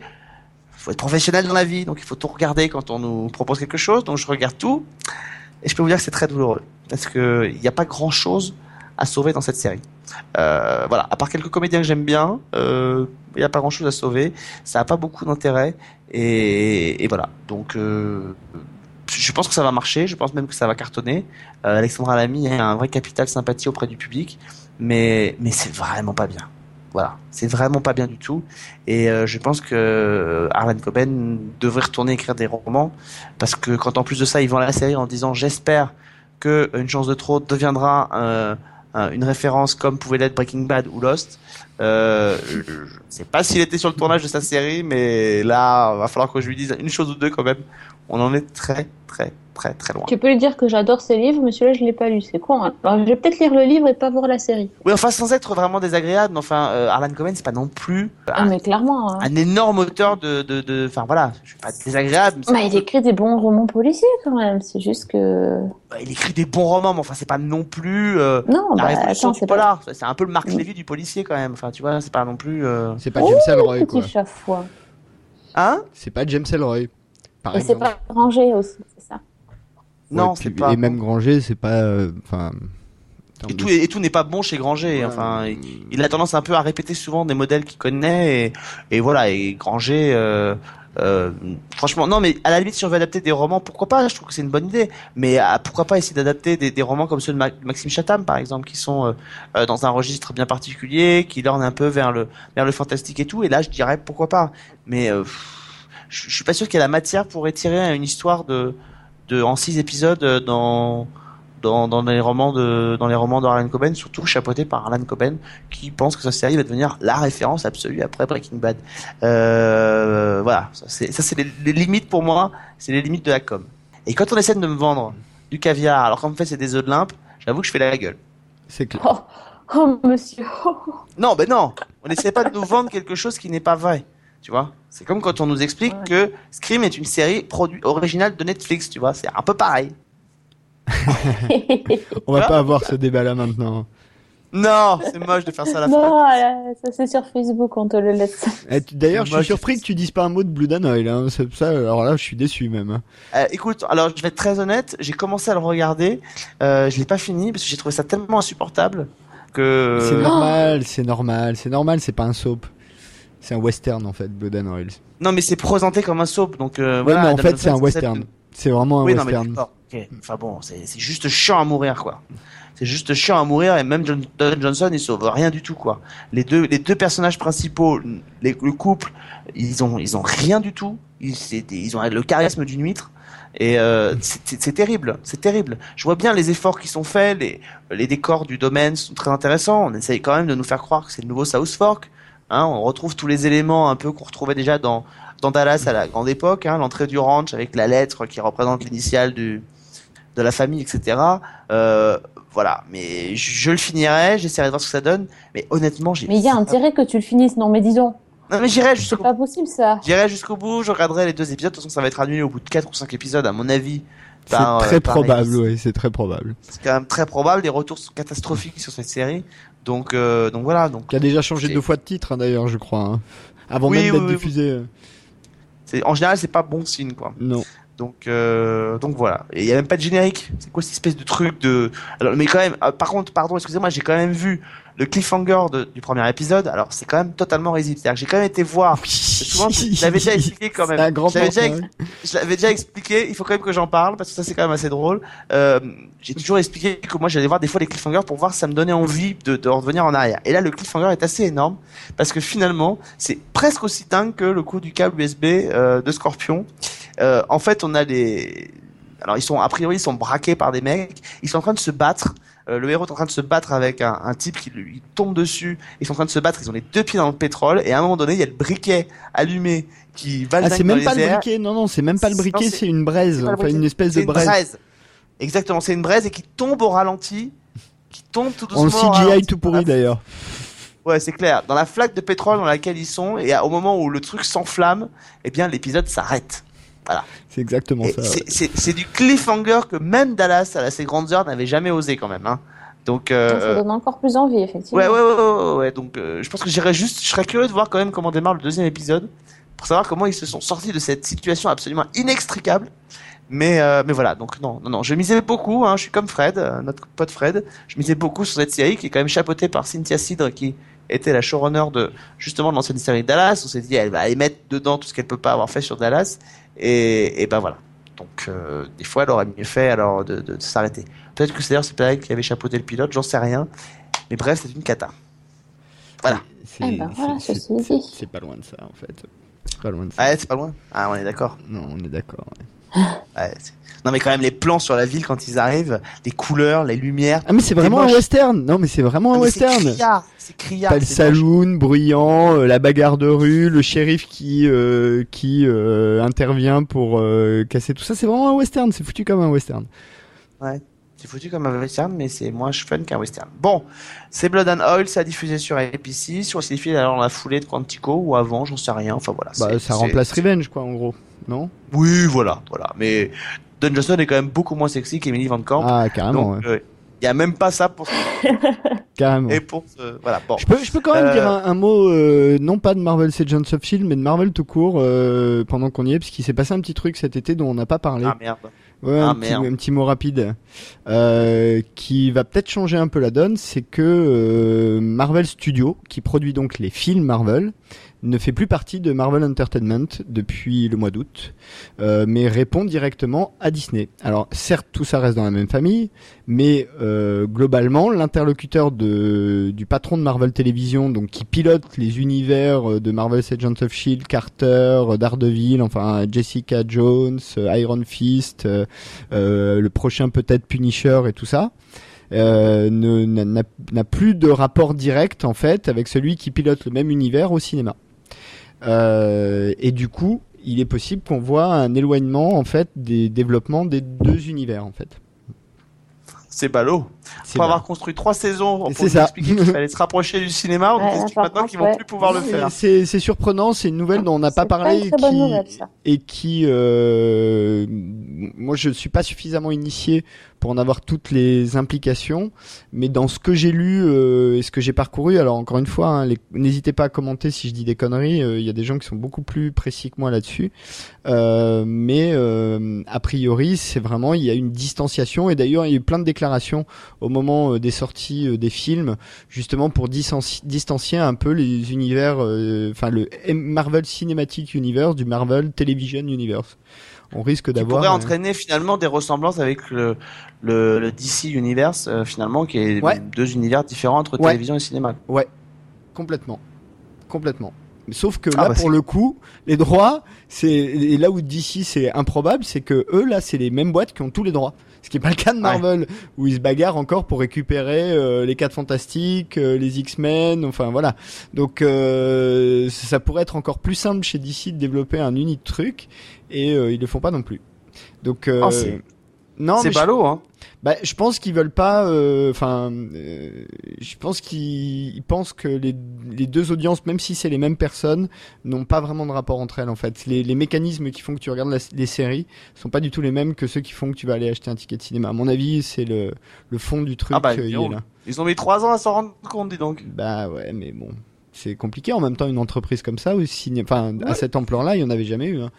Faut être professionnel dans la vie, donc il faut tout regarder quand on nous propose quelque chose. Donc je regarde tout et je peux vous dire que c'est très douloureux parce que il n'y a pas grand-chose à sauver dans cette série. Euh, voilà, à part quelques comédiens que j'aime bien, euh, il n'y a pas grand-chose à sauver. Ça n'a pas beaucoup d'intérêt et, voilà. Donc euh, je pense que ça va marcher, je pense même que ça va cartonner. Alexandra Lamy a un vrai capital sympathie auprès du public, mais mais c'est vraiment pas bien. Voilà, c'est vraiment pas bien du tout. Et euh, je pense que euh, Harlan Coben devrait retourner écrire des romans parce que quand en plus de ça, ils à la série en disant j'espère que Une chance de trop deviendra euh, un- une référence comme pouvait l'être Breaking Bad ou Lost. Euh, je sais pas s'il était sur le tournage de sa série, mais là, va falloir que je lui dise une chose ou deux quand même. On en est très, très, très, très loin. Tu peux lui dire que j'adore ses livres, mais celui-là, je l'ai pas lu. C'est con. Hein. Alors, je vais peut-être lire le livre et pas voir la série. Oui, enfin, sans être vraiment désagréable, mais enfin, euh, Harlan Coben, c'est pas non plus Ah, un, mais clairement. hein. un énorme auteur de, de, de, enfin voilà, je suis pas désagréable. mais c'est- Bah, il écrit des bons romans policiers quand même. C'est juste que. bah, il écrit des bons romans, mais enfin, c'est pas non plus euh, Non, la bah, révolution attends, du c'est pas. C'est un peu le Marc Mm. Lévy du policier quand même. Enfin, tu vois, c'est pas non plus. euh... C'est pas James Ellroy, quoi. Petit chafouin. Hein? C'est pas James Ellroy. Par Et c'est pas rangé aussi, c'est ça. Non, Ouais, c'est puis- pas. Et même Granger, c'est pas. euh, Enfin. en Et tout, de- et tout n'est pas bon chez Granger. Ouais. Enfin, il, il a tendance un peu à répéter souvent des modèles qu'il connaît et, et voilà. Et Granger, euh, euh, franchement, non, mais à la limite, si on veut adapter des romans, pourquoi pas Je trouve que c'est une bonne idée. Mais ah, pourquoi pas essayer d'adapter des, des romans comme ceux de Ma- Maxime Chatham, par exemple, qui sont euh, euh, dans un registre bien particulier, qui lornent un peu vers le vers le fantastique et tout. Et là, je dirais pourquoi pas. Mais euh, pff, je je suis pas sûr qu'il y ait la matière pour étirer une histoire de de en six épisodes euh, dans dans, dans les romans de dans les romans d'Arlan Coben, surtout chapeauté par Arlan Coben, qui pense que sa série va devenir la référence absolue après Breaking Bad. Euh, voilà, ça c'est ça c'est les, les limites pour moi, c'est les limites de la com. Et quand on essaie de me vendre du caviar, alors qu'en fait c'est des œufs de limpe, j'avoue que je fais la gueule. C'est clair. Oh, oh monsieur. Non, ben non, on n'essaie pas de nous vendre quelque chose qui n'est pas vrai. Tu vois, c'est comme quand on nous explique Ouais. que Scream est une série produite originale de Netflix. Tu vois, c'est un peu pareil. On va pas avoir ce débat-là maintenant. Non, c'est moche de faire ça à la fin. non, là, ça c'est sur Facebook, on te le laisse. Eh, D'ailleurs, je suis surpris que tu dises pas un mot de Blood and Oil. Hein. C'est ça. Alors là, je suis déçu même. Euh, écoute, alors je vais être très honnête, j'ai commencé à le regarder, euh, je l'ai pas fini parce que j'ai trouvé ça tellement insupportable que. C'est normal, c'est normal, c'est normal. C'est pas un soap. C'est un western en fait, Blood and Oil. Non, mais c'est présenté comme un soap, donc. Euh, Ouais, voilà, mais en Adam fait, c'est un western. C'est vraiment un Oui, non, mais western. ok. Enfin bon, c'est juste chiant à mourir, quoi. C'est juste chiant à mourir et même John, Johnson, il sauve rien du tout, quoi. Les deux, les deux personnages principaux, les- le couple, ils ont, ils ont rien du tout. Ils, ont le charisme d'une huître. Et euh, c'est terrible, c'est terrible. Je vois bien les efforts qui sont faits, les, les décors du domaine sont très intéressants. On essaye quand même de nous faire croire que c'est le nouveau South Fork. Hein, on retrouve tous les éléments un peu qu'on retrouvait déjà dans, dans Dallas à la grande époque. Hein, L'entrée du ranch avec la lettre qui représente l'initiale du de la famille, etc. Euh, voilà, mais je, je le finirai, j'essaierai de voir ce que ça donne. Mais honnêtement, j'ai. Mais il y a intérêt que tu le finisses. Non, mais dis donc, Non, mais j'irai c'est jusqu'au pas possible ça. J'irai jusqu'au bout, je regarderai les deux épisodes. De toute façon, ça va être annulé au bout de 4 ou 5 épisodes, à mon avis. C'est euh, très probable, oui, c'est très probable. C'est quand même très probable. Les retours sont catastrophiques sur cette série. Donc, euh, donc voilà. Donc, Qui a déjà changé deux fois de titre hein, d'ailleurs, je crois. hein. Avant Oui, même oui, d'être oui, diffusé. euh, c'est, en général, c'est pas bon signe, quoi. Non. Donc, euh, donc voilà. Et il y a même pas de générique. C'est quoi cette espèce de truc de Alors, mais quand même. euh, par contre, pardon, excusez-moi, j'ai quand même vu le cliffhanger de- du premier épisode. Alors, c'est quand même totalement risible. C'est-à-dire que j'ai quand même été voir. Souvent, je l'avais déjà expliqué quand même. Un grand Je l'avais déjà déjà expliqué, il faut quand même que j'en parle parce que ça c'est quand même assez drôle. Euh, j'ai toujours expliqué que moi j'allais voir des fois les cliffhangers pour voir si ça me donnait envie de, de revenir en arrière. Et là le cliffhanger est assez énorme parce que finalement c'est presque aussi dingue que le coup du câble USB euh, de Scorpion. Euh, en fait on a les... Alors ils sont a priori ils sont braqués par des mecs, ils sont en train de se battre. Euh, le héros est en train de se battre avec un, un type qui lui tombe dessus. Ils sont en train de se battre. Ils ont les deux pieds dans le pétrole. Et à un moment donné, il y a le briquet allumé qui va Ah, c'est même pas le briquet, non, non, c'est même pas le briquet, c'est- une braise, enfin une espèce de braise. braise. Exactement, c'est une braise et qui tombe au ralenti, qui tombe tout doucement. En CGI ralenti. tout pourri d'ailleurs. Ouais, c'est clair. Dans la flaque de pétrole dans laquelle ils sont, et au moment où le truc s'enflamme, eh bien l'épisode s'arrête. C'est exactement Et ça. c'est- du cliffhanger que même Dallas à ses grandes heures n'avait jamais osé quand même. Hein. Donc euh, Ça donne encore plus envie, effectivement. Ouais, ouais, ouais, ouais, ouais, ouais. Donc, euh, je pense que j'irais juste, je serais curieux de voir quand même comment démarre le deuxième épisode pour savoir comment ils se sont sortis de cette situation absolument inextricable. Mais, euh, mais voilà. Donc, non, non, non. Je misais beaucoup. Hein, je suis comme Fred, euh, notre pote Fred. Je misais beaucoup sur cette série qui est quand même chapeautée par Cynthia Sidre qui était la showrunner de justement de l'ancienne série Dallas. On s'est dit, elle va aller mettre dedans tout ce qu'elle peut pas avoir fait sur Dallas. Et, et ben voilà. Donc, euh, des fois, elle aurait mieux fait alors de, de, de s'arrêter. Peut-être que c'est d'ailleurs c'est pas elle qui avait chapeauté le pilote, j'en sais rien. Mais bref, c'est une cata. Voilà. C'est Eh ben voilà, pas loin de ça en fait. C'est pas loin de ça. Ouais, c'est pas loin? Ah, on est d'accord. Non, on est d'accord. ouais. Ouais, c'est- non, mais quand même, les plans sur la ville quand ils arrivent, les couleurs, les lumières. Ah mais c'est vraiment un western. Non mais c'est vraiment un Ah, c'est western. criard, C'est criard. T'as le c'est moche. saloon bruyant, euh, la bagarre de rue, le shérif qui euh, qui euh, intervient pour euh, casser tout ça. C'est vraiment un western. C'est foutu comme un western. C'est foutu comme un western, mais c'est moins fun qu'un western. Bon, c'est Blood and Oil, ça a diffusé sur APC, sur films alors la foulée de Quantico ou avant, j'en sais rien. Enfin voilà. Bah ça remplace Revenge quoi en gros. Non? Oui, voilà, voilà. Mais Don Johnson est quand même beaucoup moins sexy qu'Emily Van Camp. Ah carrément. donc, ouais. euh, il y a même pas ça pour Carrément. et pour ce- voilà. Bon. Je peux, je peux quand même Euh, dire un, un mot, euh, non pas de Marvel Agents of Shield, mais de Marvel tout court, euh, pendant qu'on y est, parce qu'il s'est passé un petit truc cet été dont on n'a pas parlé. Ah merde. Ouais, Ah, un, petit, merde. un petit mot rapide, euh, qui va peut-être changer un peu la donne, c'est que euh, Marvel Studios, qui produit donc les films Marvel, ne fait plus partie de Marvel Entertainment depuis le mois d'août, euh, mais répond directement à Disney. Alors certes, tout ça reste dans la même famille, mais euh, globalement, l'interlocuteur du patron de Marvel Television, donc qui pilote les univers euh, de Marvel Agents of Shield, Carter, Daredevil, enfin Jessica Jones, Iron Fist, le prochain peut-être Punisher et tout ça. euh, n'a plus de rapport direct en fait avec celui qui pilote le même univers au cinéma. Euh, et du coup, il est possible qu'on voit un éloignement en fait des développements des deux univers en fait. C'est ballot. C'est Pour vrai. avoir construit trois saisons pour C'est nous ça. expliquer qu'il fallait se rapprocher du cinéma, on Ouais, maintenant qu'ils vont ouais. plus pouvoir le faire. C'est surprenant, c'est une nouvelle dont on n'a pas parlé une et qui, nouvelle, ça. et qui euh, moi je suis pas suffisamment initié pour en avoir toutes les implications mais dans ce que j'ai lu euh, et ce que j'ai parcouru alors encore une fois hein, n'hésitez pas à commenter si je dis des conneries euh, il y a des gens qui sont beaucoup plus précis que moi là-dessus Euh, mais euh, a priori c'est vraiment il y a une distanciation et d'ailleurs il y a eu plein de déclarations au moment euh, des sorties euh, des films justement pour distanci- distancier un peu les univers euh, enfin le M- Marvel Cinematic Universe du Marvel Television Universe on risque d'avoir pourrait euh, entraîner finalement des ressemblances avec le, le, le DC Universe, euh, finalement, qui est Ouais. deux univers différents entre Ouais. télévision et cinéma. Complètement. Complètement. Sauf que Ah là, bah, pour le coup, les droits, c'est et là où d'ici c'est improbable, c'est que eux là, c'est les mêmes boîtes qui ont tous les droits. Ce qui est pas le cas de Marvel, où ils se bagarrent encore pour récupérer euh, les quatre fantastiques, euh, les X-Men, enfin voilà. Donc euh, ça pourrait être encore plus simple chez DC de développer un unique truc, et euh, ils le font pas non plus. Donc euh, Oh, c'est- non, c'est je- ballot, hein. Bah, je pense qu'ils veulent pas. euh, Enfin, euh, je pense qu'ils ils pensent que les, les deux audiences, même si c'est les mêmes personnes, n'ont pas vraiment de rapport entre elles. En fait, les, les mécanismes qui font que tu regardes la- les séries sont pas du tout les mêmes que ceux qui font que tu vas aller acheter un ticket de cinéma. À mon avis, c'est le, le fond du truc. Ah bah, euh, il est disons, là. Ils ont mis trois ans à s'en rendre compte, dis donc. Bah ouais, mais bon, c'est compliqué. En même temps, une entreprise comme ça, aussi, enfin, à cette ampleur-là, il y en avait jamais eu. Hein.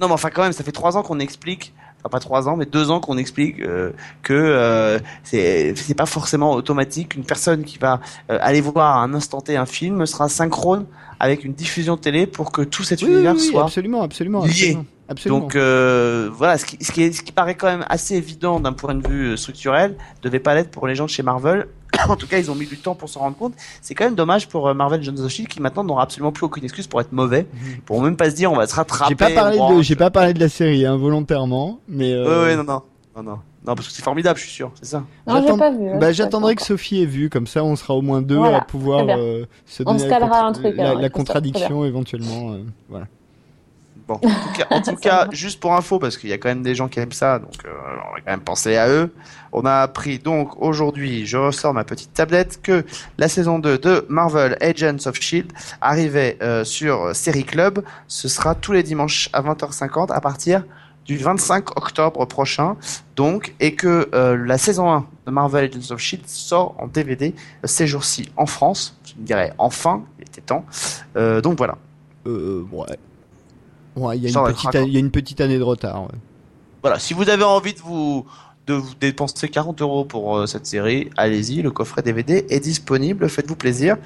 Non, mais enfin, quand même, ça fait trois ans qu'on explique, enfin pas trois ans, mais deux ans qu'on explique euh, que euh, c'est c'est pas forcément automatique. Une personne qui va euh, aller voir à un instant T un film sera synchrone avec une diffusion télé pour que tout cet Oui, oui, univers oui, soit. absolument, absolument, lié. absolument. absolument. Donc euh, voilà, ce qui, ce, qui est, ce qui paraît quand même assez évident d'un point de vue euh, structurel, devait pas l'être pour les gens de chez Marvel. en tout cas, ils ont mis du temps pour s'en rendre compte. C'est quand même dommage pour euh, Marvel Jones of Shield qui maintenant n'aura absolument plus aucune excuse pour être mauvais, Mhm. pour même pas se dire on va se rattraper. J'ai pas parlé on de, va- j'ai pas parlé de la série hein, volontairement, mais. Euh, ouais, non, non, non, non, non, parce que c'est formidable, je suis sûr, c'est ça. Non, j'ai J'attends- pas vu. hein, Bah, j'attendrai que Sophie ait vu, comme ça on sera au moins deux Voilà, à pouvoir euh, se On donner se la, un truc, la- alors, contradiction éventuellement. euh, voilà. Bon, en tout cas, en tout cas, juste pour info, parce qu'il y a quand même des gens qui aiment ça, donc euh, on va quand même penser à eux. On a appris donc aujourd'hui, je ressors ma petite tablette, que la saison 2 de Marvel Agents of Shield arrivait euh, sur Série Club. Ce sera tous les dimanches à 20h50 à partir du 25 octobre prochain, donc, et que euh, la saison 1 de Marvel Agents of Shield sort en DVD euh, ces jours-ci en France. Je me dirais enfin, il était temps. Euh, donc voilà. Euh, ouais. Ouais, il y, a une petite être a- il y a une petite année de retard. ouais. Voilà, si vous avez envie de vous de vous dépenser 40 euros pour euh, cette série, allez-y, le coffret DVD est disponible, faites-vous plaisir.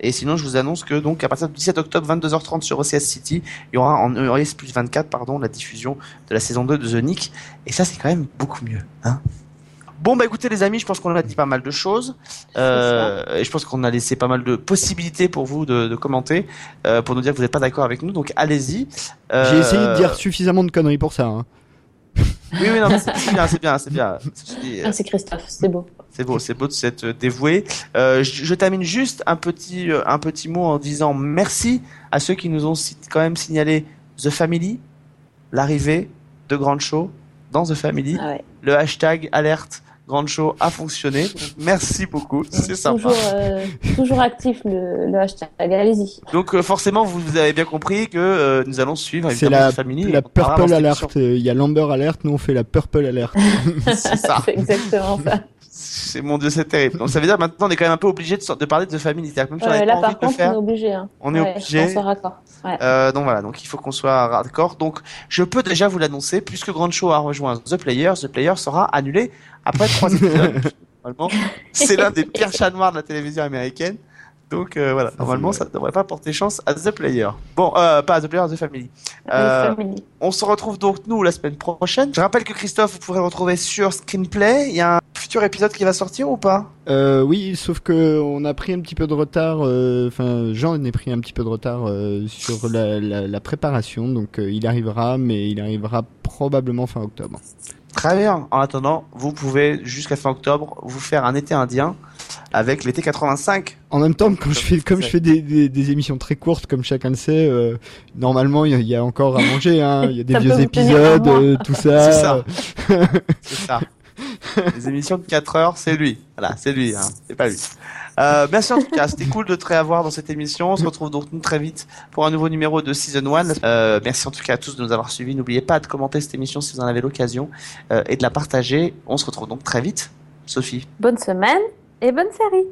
Et sinon, je vous annonce que donc à partir du 17 octobre 22h30 sur OCS City, il y aura en ES plus 24 pardon la diffusion de la saison 2 de The Nick et ça c'est quand même beaucoup mieux, hein. Bon bah écoutez les amis, je pense qu'on a dit pas mal de choses. Euh, et je pense qu'on a laissé pas mal de possibilités pour vous de, de commenter, euh, pour nous dire que vous n'êtes pas d'accord avec nous. Donc allez-y. Euh, J'ai essayé de dire suffisamment de conneries pour ça. Hein. Oui oui non mais c'est c'est bien c'est bien c'est bien. Dit, Ah, c'est Christophe, c'est beau. C'est beau, c'est beau de s'être dévoué. Euh, je, je termine juste un petit, euh, un petit mot en disant merci à ceux qui nous ont quand même signalé The Family, l'arrivée de Grand Show dans The Family. Ah ouais. Le hashtag alerte Grand Show a fonctionné. Merci beaucoup, c'est sympa. Toujours, euh, toujours actif le, le hashtag. Allez-y. Donc euh, forcément, vous, vous avez bien compris que euh, nous allons suivre C'est la, Family. la Purple Alert. Il y a l'Amber Alert, nous on fait la Purple Alert. C'est ça. c'est exactement ça. C'est mon dieu, c'est terrible. Donc ça veut dire maintenant on est quand même un peu obligé de, de parler de The Family. C'est-à-dire que même si on Ouais, n'avait là, pas par contre, on est faire, obligé. Hein. on est Ouais, obligé. On se raccord. Ouais. Euh, donc voilà, donc il faut qu'on soit raccord. Donc je peux déjà vous l'annoncer, puisque Grand Show a rejoint The Players, The Players sera annulé après trois épisodes. Normalement, c'est l'un des pires chats noirs de la télévision américaine. Donc euh, voilà, normalement ça ne devrait pas porter chance à The Player. Bon, euh, pas à The Player, à The Family. Euh, familles. on se retrouve donc nous la semaine prochaine. Je rappelle que Christophe, vous pourrez le retrouver sur Screenplay. Il y a un futur épisode qui va sortir ou pas? Euh, oui, sauf que on a pris un petit peu de retard. euh, Enfin, Jean a pris un petit peu de retard euh, sur la, la, la préparation, donc euh, il arrivera, mais il arrivera probablement fin octobre. Très bien. En attendant, vous pouvez jusqu'à fin octobre vous faire un été indien avec l'été 85. En même temps, comme je fais, comme je c'est- fais des, des, des émissions très courtes, comme chacun le sait, euh, normalement il y, a- il y a encore à manger. Hein, il y a des Ça vieux épisodes, euh, tout ça. C'est ça. C'est ça. Les émissions de 4 heures, c'est lui. Voilà, c'est lui, hein. c'est pas lui. Euh, merci en tout cas, c'était cool de te réavoir dans cette émission. On se retrouve donc très vite pour un nouveau numéro de Season 1. Euh, merci en tout cas à tous de nous avoir suivis. N'oubliez pas de commenter cette émission si vous en avez l'occasion euh, et de la partager. On se retrouve donc très vite. Sophie. Bonne semaine et bonne série.